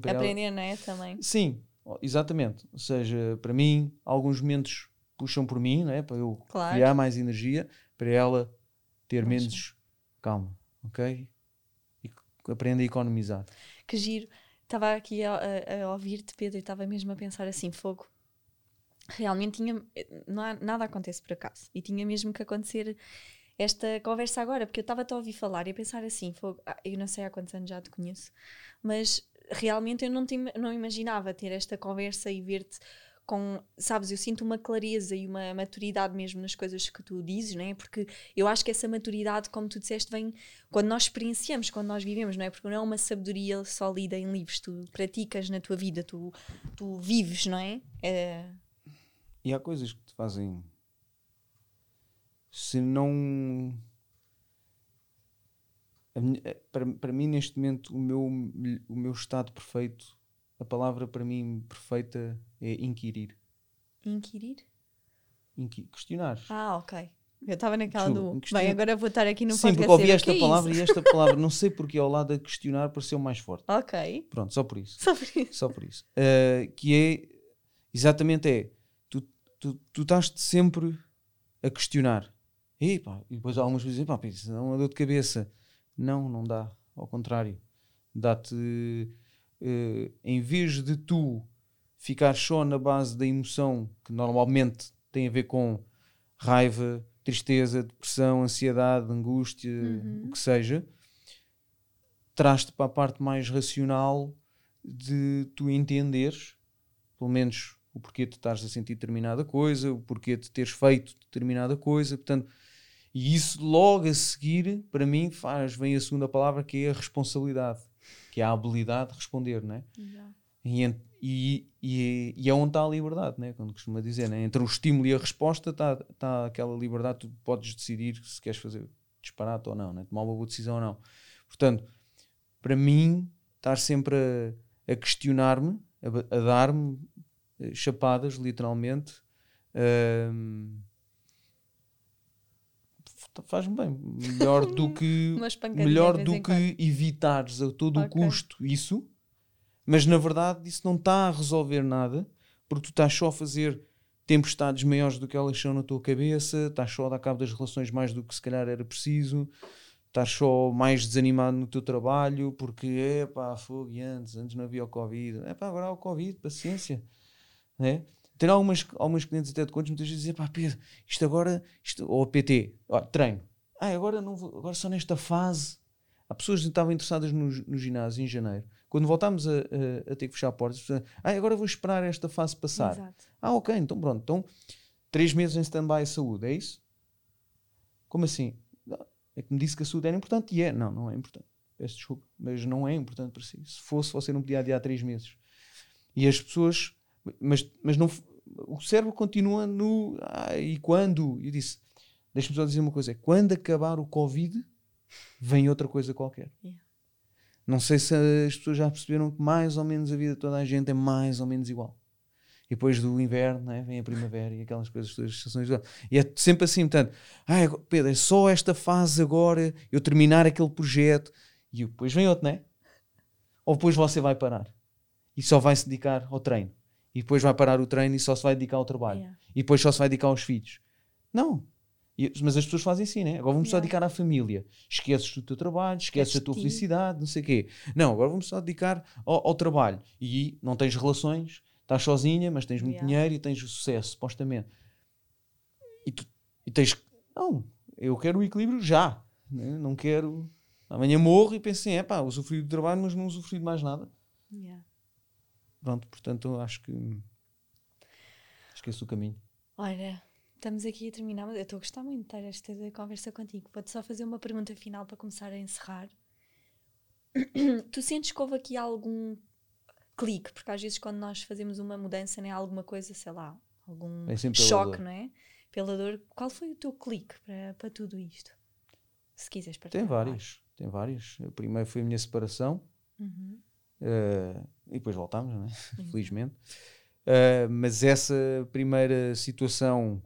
Para ela- Aprender, não é? Também. Sim, exatamente. Ou seja, para mim, alguns momentos puxam por mim, né? para eu Claro. criar mais energia, para ela ter Mais menos calma, ok? E aprenda a economizar. Que giro. Estava aqui a, a- a ouvir-te, Pedro, e estava mesmo a pensar assim: fogo. Realmente tinha. Há- nada acontece por acaso. E tinha mesmo que acontecer esta conversa agora, porque eu estava-te a ouvir falar e a pensar assim: fogo. ah, eu não sei há quantos anos já te conheço, mas realmente eu não, te não imaginava ter esta conversa e ver-te com, sabes, eu sinto uma clareza e uma maturidade mesmo nas coisas que tu dizes, não é? Porque eu acho que essa maturidade, como tu disseste, vem quando nós experienciamos, quando nós vivemos, não é? Porque não é uma sabedoria só lida em livros, tu praticas na tua vida, tu, tu vives, não é? é... E há coisas que te fazem. Se não. Para, para mim, neste momento, o meu, o meu estado perfeito a palavra para mim perfeita é inquirir. Inquirir? Inqui questionar. Ah, ok. Eu estava naquela do. Bem, agora vou estar aqui no Sim, porque ouvi esta é palavra e esta palavra, não sei porque ao lado a questionar pareceu mais forte. Ok. Pronto, só por isso. Só por isso. Só por isso. Uh, que é, exatamente é, tu, tu, tu estás-te sempre a questionar. E, pá, e depois algumas vezes dizem, pá, isso não é uma dor de cabeça. Não, não dá. Ao contrário. Dá-te uh, em vez de tu ficar só na base da emoção, que normalmente tem a ver com raiva, tristeza, depressão, ansiedade, angústia, uhum. o que seja, traz-te para a parte mais racional de tu entenderes, pelo menos o porquê de estares a sentir determinada coisa, o porquê de teres feito determinada coisa, portanto, e isso logo a seguir, para mim, faz, vem a segunda palavra que é a responsabilidade que é a habilidade de responder, não é? E, e, e, e é onde está a liberdade, né? quando costuma dizer, né? entre o estímulo e a resposta está tá aquela liberdade, tu podes decidir se queres fazer disparate ou não, né? tomar uma boa decisão ou não. Portanto, para mim, estar sempre a, a questionar-me, a, a dar-me eh, chapadas, literalmente, hum, faz-me bem. Melhor do que, melhor do que evitares a todo okay. o custo isso, mas na verdade isso não está a resolver nada, porque tu estás só a fazer tempestades maiores do que elas são na tua cabeça, estás só a dar cabo das relações mais do que se calhar era preciso, estás só mais desanimado no teu trabalho, porque é pá, fogo e antes, antes não havia o Covid, é pá, agora há o Covid, paciência, né? Tem algumas, algumas clientes até de contos muitas vezes dizem, pá, Pedro, isto agora, isto, ou PT, ó, treino. Ah, agora, não vou, agora só nesta fase. Há pessoas que estavam interessadas no, no ginásio em janeiro. Quando voltámos a, a, a ter que fechar portas, ah, agora vou esperar esta fase passar. Exato. Ah, ok, então pronto. Então, três meses em stand-by a saúde, é isso? Como assim? É que me disse que a saúde era importante e é. Não, não é importante. Peço desculpa, mas não é importante para si. Se fosse, você não podia adiar três meses. E as pessoas, mas, mas não, o cérebro continua no. Ah, e quando? Eu disse: deixa-me só dizer uma coisa: quando acabar o Covid, vem outra coisa qualquer. Yeah. Não sei se as pessoas já perceberam que mais ou menos a vida de toda a gente é mais ou menos igual. E depois do inverno né, vem a primavera e aquelas coisas, todas as estações. E é sempre assim, portanto, ah, Pedro, é só esta fase agora, eu terminar aquele projeto e depois vem outro, né? Ou depois você vai parar e só vai se dedicar ao treino e depois vai parar o treino e só se vai dedicar ao trabalho yeah. e depois só se vai dedicar aos filhos. Não. E, mas as pessoas fazem assim, né? Agora vamos yeah. só dedicar à família. Esqueces do teu trabalho, esqueces da tua felicidade, não sei o quê. Não, agora vamos só dedicar ao, ao, trabalho. E não tens relações, estás sozinha, mas tens muito yeah. dinheiro e tens o sucesso, supostamente. E, tu, e tens. Não, eu quero o equilíbrio já. Né? Não quero. Amanhã morro e penso assim: é pá, usufruí do trabalho, mas não usufruí de mais nada. Yeah. Pronto, portanto, acho que esqueço o caminho. Olha, estamos aqui a terminar, mas eu estou a gostar muito de ter esta conversa contigo. Pode só fazer uma pergunta final para começar a encerrar. tu sentes que houve aqui algum clique? Porque às vezes quando nós fazemos uma mudança, né, alguma coisa, sei lá, algum é choque, não é? Pela dor. Qual foi o teu clique para, para tudo isto? Se quiseres partilhar. Tem vários, tem vários. O primeiro foi a minha separação. Uhum. Uh, e depois voltámos, né? Uhum. felizmente. Uh, mas essa primeira situação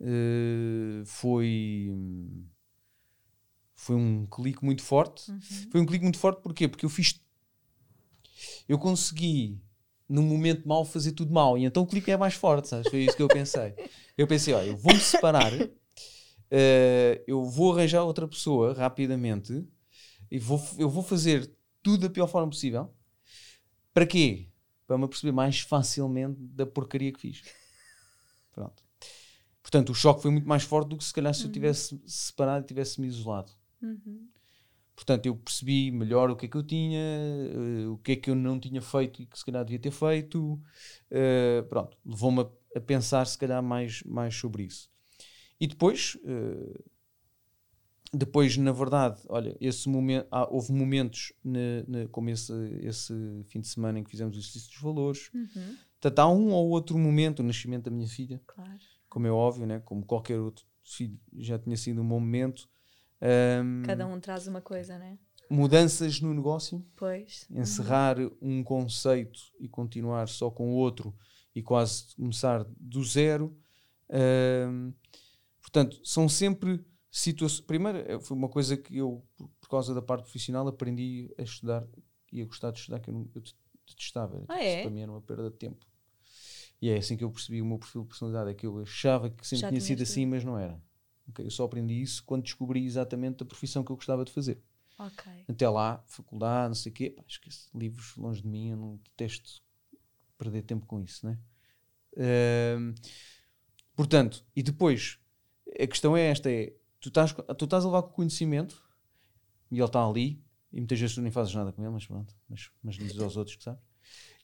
uh, foi foi um clique muito forte. Uhum. Foi um clique muito forte porquê? Porque eu fiz eu consegui num momento mau fazer tudo mal e então o clique é mais forte, sabes? Foi isso que eu pensei. Eu pensei, olha, eu vou-me separar, uh, eu vou arranjar outra pessoa rapidamente e vou, eu vou fazer tudo da pior forma possível para quê? Para me perceber mais facilmente da porcaria que fiz. Pronto. Portanto, o choque foi muito mais forte do que se calhar se uhum. eu tivesse separado e tivesse-me isolado. Uhum. Portanto, eu percebi melhor o que é que eu tinha, uh, o que é que eu não tinha feito e que se calhar devia ter feito. Uh, pronto, levou-me a, a, pensar se calhar mais, mais sobre isso. E depois, uh, depois, na verdade, olha, esse momento, ah, houve momentos, ne, ne, como esse, esse fim de semana em que fizemos o exercício dos valores. Uhum. Portanto, há um ou outro momento, o nascimento da minha filha, claro. como é óbvio, né? como qualquer outro filho, já tinha sido um bom momento um, Cada um traz uma coisa, né? Mudanças no negócio. Pois. Encerrar uhum. um conceito e continuar só com outro e quase começar do zero. Um, portanto, são sempre situações. Primeiro, eh, foi uma coisa que eu, por causa da parte profissional, aprendi a estudar e a gostar de estudar, que eu, não, eu detestava. Ah, é? Para mim era uma perda de tempo. E é assim que eu percebi o meu perfil de personalidade. É que eu achava que sempre Já tinha sido assim, mas não era. Okay? Eu só aprendi isso quando descobri exatamente a profissão que eu gostava de fazer. Okay. Até lá, faculdade, não sei o quê, pá, esquece, livros longe de mim, eu não detesto perder tempo com isso, né? Uh, portanto, e depois, a questão é esta: é tu estás, tu estás a levar com o conhecimento e ele está ali, e muitas vezes tu nem fazes nada com ele, mas pronto, mas, mas dizes aos outros que sabes.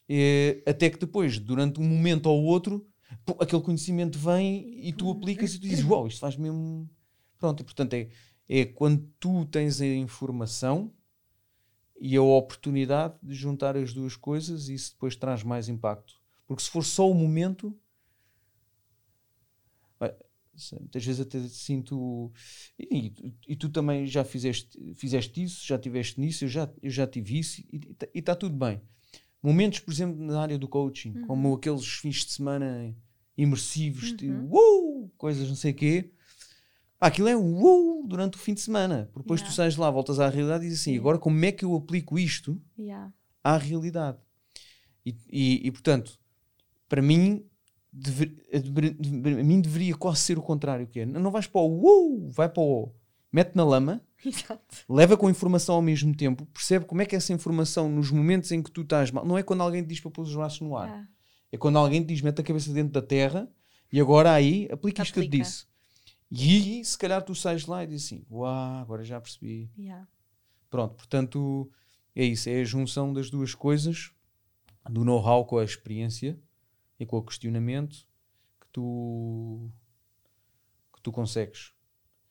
E, até que depois, durante um momento ou outro, aquele conhecimento vem e tu aplicas e tu dizes, uau, wow, isto faz mesmo. Pronto, e portanto é, é quando tu tens a informação e a oportunidade de juntar as duas coisas, isso depois traz mais impacto. Porque se for só o momento, muitas vezes até sinto. E, e, tu também já fizeste, fizeste isso, já tiveste nisso, eu já, eu já tive isso e está tudo bem momentos, por exemplo, na área do coaching, uhum. como aqueles fins de semana imersivos, uhum. tipo, uh, coisas não sei o quê. Ah, aquilo é uh, durante o fim de semana. Porque depois yeah. tu sais lá, voltas à realidade e dizes assim: agora como é que eu aplico isto yeah. à realidade? E, e, e portanto, para mim, dever, a mim deveria quase ser o contrário: que é, não vais para o uh, vai para o mete na lama Exato. Leva com a informação ao mesmo tempo, percebe como é que essa informação, nos momentos em que tu estás mal, não é quando alguém te diz para pôr os braços no ar, ah. é quando alguém te diz mete a cabeça dentro da terra e agora aí aplica, isto que eu te disse. E se calhar tu sais lá e dizes assim: Uau, agora já percebi. Yeah. Pronto, portanto, é isso, é a junção das duas coisas, do know-how com a experiência e com o questionamento que tu que tu consegues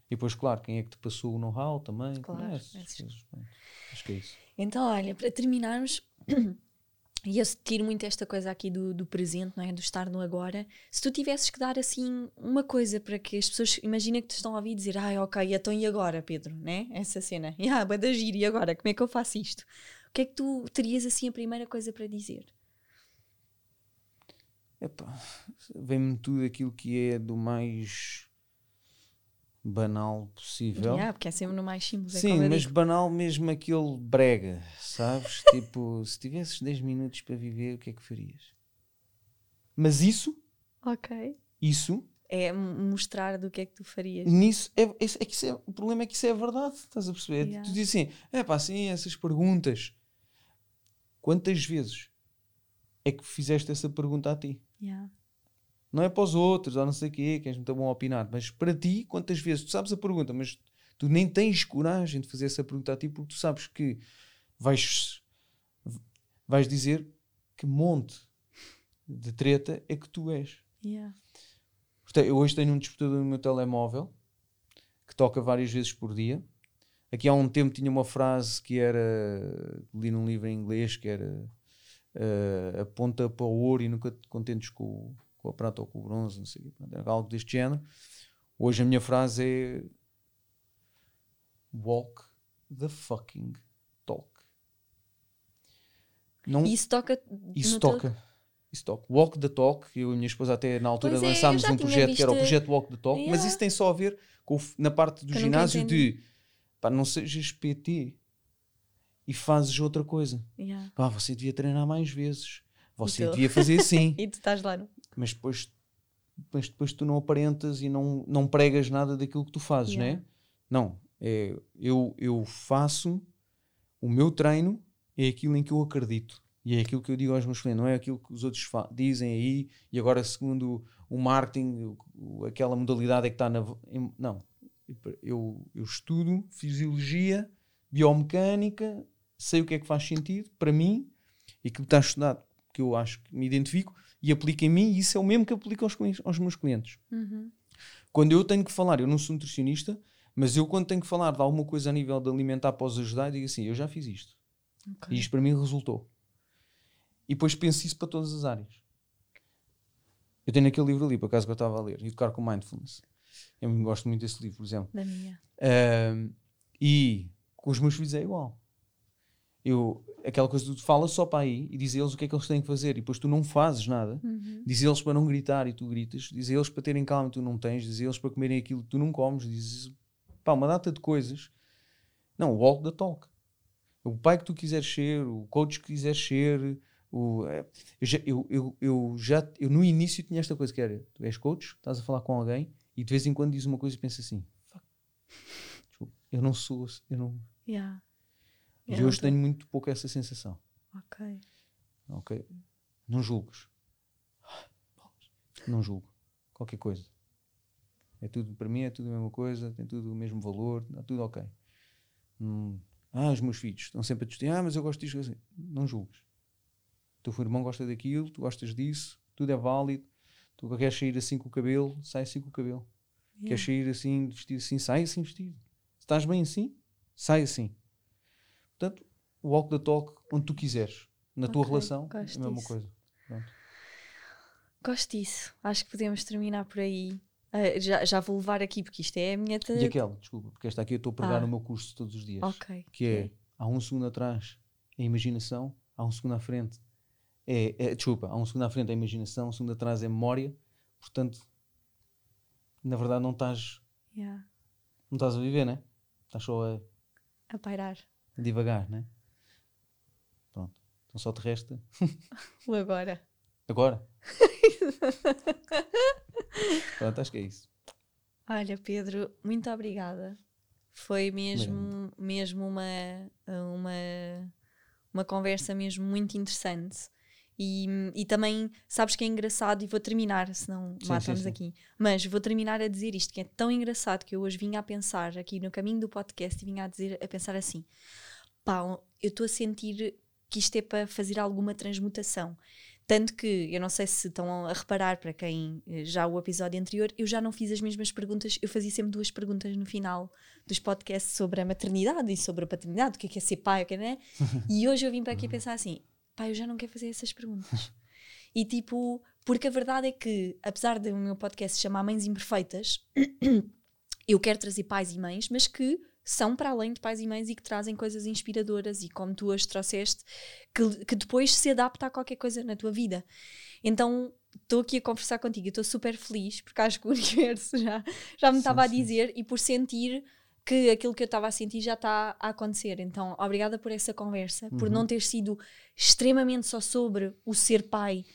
e depois, claro, quem é que te passou o know-how também. Claro, é, acho que é isso. Então, olha, para terminarmos, e eu tiro muito esta coisa aqui do, do presente, não é? Do estar no agora. Se tu tivesses que dar assim uma coisa para que as pessoas imaginem que te estão a ouvir dizer, ai, ah, ok, então e agora, Pedro, né? Essa cena, e ah, da giro, e agora? Como é que eu faço isto? O que é que tu terias assim a primeira coisa para dizer? Vem-me tudo aquilo que é do mais banal possível. Yeah, porque é sempre no mais simples. É Sim, mas digo. banal mesmo aquele brega, sabes? tipo, se tivesses 10 minutos para viver, o que é que farias? Mas isso. Ok. Isso. É mostrar do que é que tu farias. Nisso, é, é, é que é, o problema é que isso é verdade, estás a perceber? Yeah. Tu dizes assim, é pá, assim, essas perguntas. Quantas vezes é que fizeste essa pergunta a ti? Yeah. Não é para os outros, ou não sei o quê, que és muito bom a opinar, mas para ti, quantas vezes tu sabes a pergunta, mas tu nem tens coragem de fazer essa pergunta a ti porque tu sabes que vais, vais dizer que monte de treta é que tu és. Yeah. Portanto, eu hoje tenho um despertador no meu telemóvel que toca várias vezes por dia. Aqui há um tempo tinha uma frase que era, li num livro em inglês, que era uh, aponta para o ouro e nunca te contentes com com a prata ou com o bronze, não sei algo deste género. Hoje a minha frase é walk the fucking talk. Não, isso toca. Isso toca. Teu... Isso toca. Walk the talk. Eu e a minha esposa até na altura pois lançámos é, um projeto visto... que era o projeto Walk the Talk, yeah. mas isso tem só a ver com na parte do que ginásio de pá, não sejas PT e fazes outra coisa. Yeah. Pá, você devia treinar mais vezes. Você devia fazer assim. e tu estás lá, não? mas depois, mas depois tu não aparentas e não, não pregas nada daquilo que tu fazes, yeah. né? Não, é, eu, eu faço o meu treino é aquilo em que eu acredito. E é aquilo que eu digo aos meus clientes, não é aquilo que os outros dizem aí, e agora, segundo o marketing, aquela modalidade é que está na. Não. Eu, eu estudo fisiologia biomecânica, sei o que é que faz sentido para mim e que está estudado, que eu acho que me identifico e aplico em mim, e isso é o mesmo que aplico aos, aos meus clientes. Uhum. Quando eu tenho que falar, eu não sou nutricionista, mas eu quando tenho que falar de alguma coisa a nível de alimentar para os ajudar, digo assim, eu já fiz isto. Ok. E isto para mim resultou. E depois penso isso para todas as áreas. Eu tenho aquele livro ali, por acaso que eu estava a ler, Educar com Mindfulness. Eu gosto muito desse livro, por exemplo. Da minha. Ahm, e com os meus filhos é igual. Eu, aquela coisa que tu falas só para aí e diz a eles o que é que eles têm que fazer e depois tu não fazes nada. Uhum. Diz a eles para não gritar e tu gritas. Diz a eles para terem calma e tu não tens. Diz a eles para comerem aquilo que tu não comes. Diz pá, uma data de coisas. Não, o walk the talk. O pai que tu quiseres ser, o coach que quiseres ser. O, é, eu, já, eu, eu, eu já eu no início tinha esta coisa que era tu és coach, estás a falar com alguém e de vez em quando diz uma coisa e pensa assim "Fuck, desculpa, eu não sou eu não Yeah. E hoje tenho muito pouco essa sensação. Ok. ok? Não julgues. Não julgo. Qualquer coisa. É tudo para mim é tudo a mesma coisa tem tudo o mesmo valor está tudo ok. Hum, ah os meus filhos estão sempre a discutir ah mas eu gosto disto assim. não julgues. O teu irmão gosta daquilo tu gostas disso tudo é válido. Tu queres sair assim com o cabelo sai assim com o cabelo. Yeah. Queres sair assim, vestido assim, sai assim vestido. Se estás bem assim, sai assim. Portanto, walk the talk onde tu quiseres. Na tua relação, é a mesma disso. coisa. Pronto. Gosto disso. Acho que podemos terminar por aí. Ah, já, já vou levar aqui, porque isto é a minha. E aquela, desculpa, porque esta aqui eu estou a pregar Ah. no meu curso todos os dias. Ok. Que é, ok. há um segundo atrás é a imaginação, há um segundo à frente é, é- desculpa, há um segundo à frente é a imaginação, um segundo atrás é a memória. Portanto, na verdade não estás, Yeah. não estás a viver, né? Estás só a A pairar. Divagar, né? Pronto. Então só te resta O agora. Agora? Pronto, acho que é isso. Olha, Pedro, muito obrigada. Foi mesmo, mesmo uma, uma, uma conversa mesmo muito interessante. E, e também, sabes que é engraçado, e vou terminar, senão Sim, matamos sim, sim. aqui. Mas vou terminar a dizer isto, que é tão engraçado que eu hoje vinha a pensar aqui no caminho do podcast e vinha a, dizer, a pensar assim: pá, eu estou a sentir que isto é para fazer alguma transmutação. Tanto que, eu não sei se estão a reparar, para quem eh, já o episódio anterior, eu já não fiz as mesmas perguntas, eu fazia sempre duas perguntas no final dos podcasts sobre a maternidade e sobre a paternidade, o que é, que é ser pai, o que é, né? E hoje eu vim para aqui pensar assim, pá, eu já não quero fazer essas perguntas. E tipo, porque a verdade é que, apesar do meu podcast se chamar Mães Imperfeitas, eu quero trazer pais e mães, mas que são para além de pais e mães e que trazem coisas inspiradoras e como tu hoje trouxeste, que, que depois se adapta a qualquer coisa na tua vida. Então estou aqui a conversar contigo estou super feliz porque acho que o universo já, já me estava a sim. dizer e por sentir que aquilo que eu estava a sentir já está a acontecer. Então, obrigada por essa conversa, por Uhum. não ter sido extremamente só sobre o ser pai,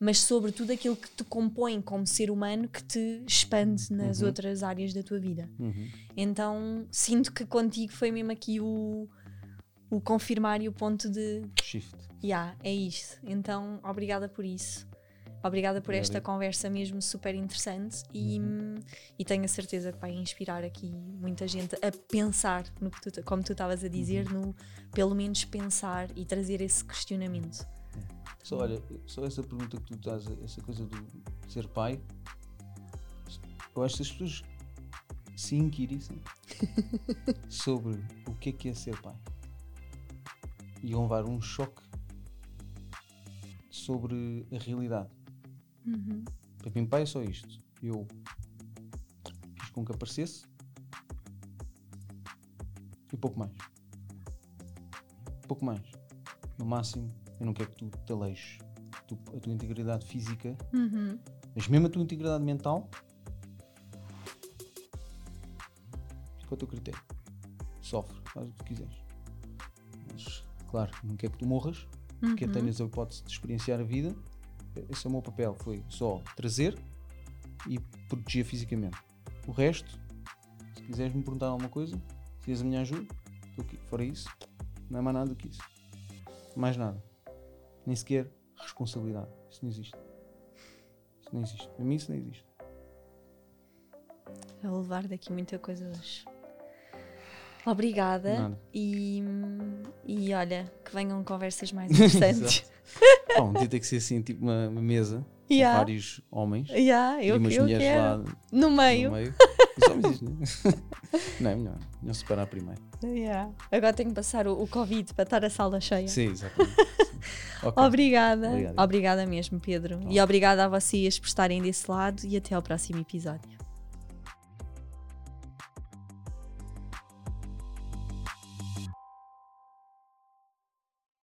mas sobre tudo aquilo que te compõe como ser humano que te expande nas Uhum. outras áreas da tua vida. Uhum. Então sinto que contigo foi mesmo aqui o, o confirmar e o ponto de Shift. yeah, é isto. Então obrigada por isso. Obrigada por esta conversa mesmo super interessante e, e tenho a certeza que vai inspirar aqui muita gente a pensar no que tu, como tu estavas a dizer, no pelo menos pensar e trazer esse questionamento. Só, olha, só essa pergunta que tu estás, essa coisa do ser pai, eu acho que as pessoas se inquirissem sobre o que é que é ser pai, iam levar um choque sobre a realidade. Uhum. Para mim, pai é só isto. Eu fiz com que aparecesse e pouco mais. Pouco mais. No máximo, eu não quero que tu te aleijes. Tu- a tua integridade física, Uhum. mas mesmo a tua integridade mental, fica ao teu critério. Sofre, faz o que tu quiseres. Mas, claro, não quero que tu morras, quer Uhum. tenhas a hipótese de experienciar a vida. Esse é o meu papel, foi só trazer e proteger fisicamente. O resto, se quiseres me perguntar alguma coisa, se quiseres a minha ajuda, estou aqui. Fora isso, não é mais nada do que isso. Mais nada. Nem sequer responsabilidade. Isso não existe. Isso não existe. Para mim isso não existe. Vou levar daqui muita coisa hoje. Obrigada. Nada. E, e olha, que venham conversas mais interessantes. Bom, um dia tem que ser assim, tipo uma, mesa Yeah. com vários homens yeah, e eu, umas eu mulheres quero. lá No meio. no meio. Os homens né? Não é melhor. Melhor separar primeiro. Yeah. Agora tenho que passar o, o Covid para estar a sala cheia. Sim, exatamente. Sim. Ok. Obrigada. Obrigado. Obrigada mesmo, Pedro. E obrigada a vocês por estarem desse lado e até ao próximo episódio.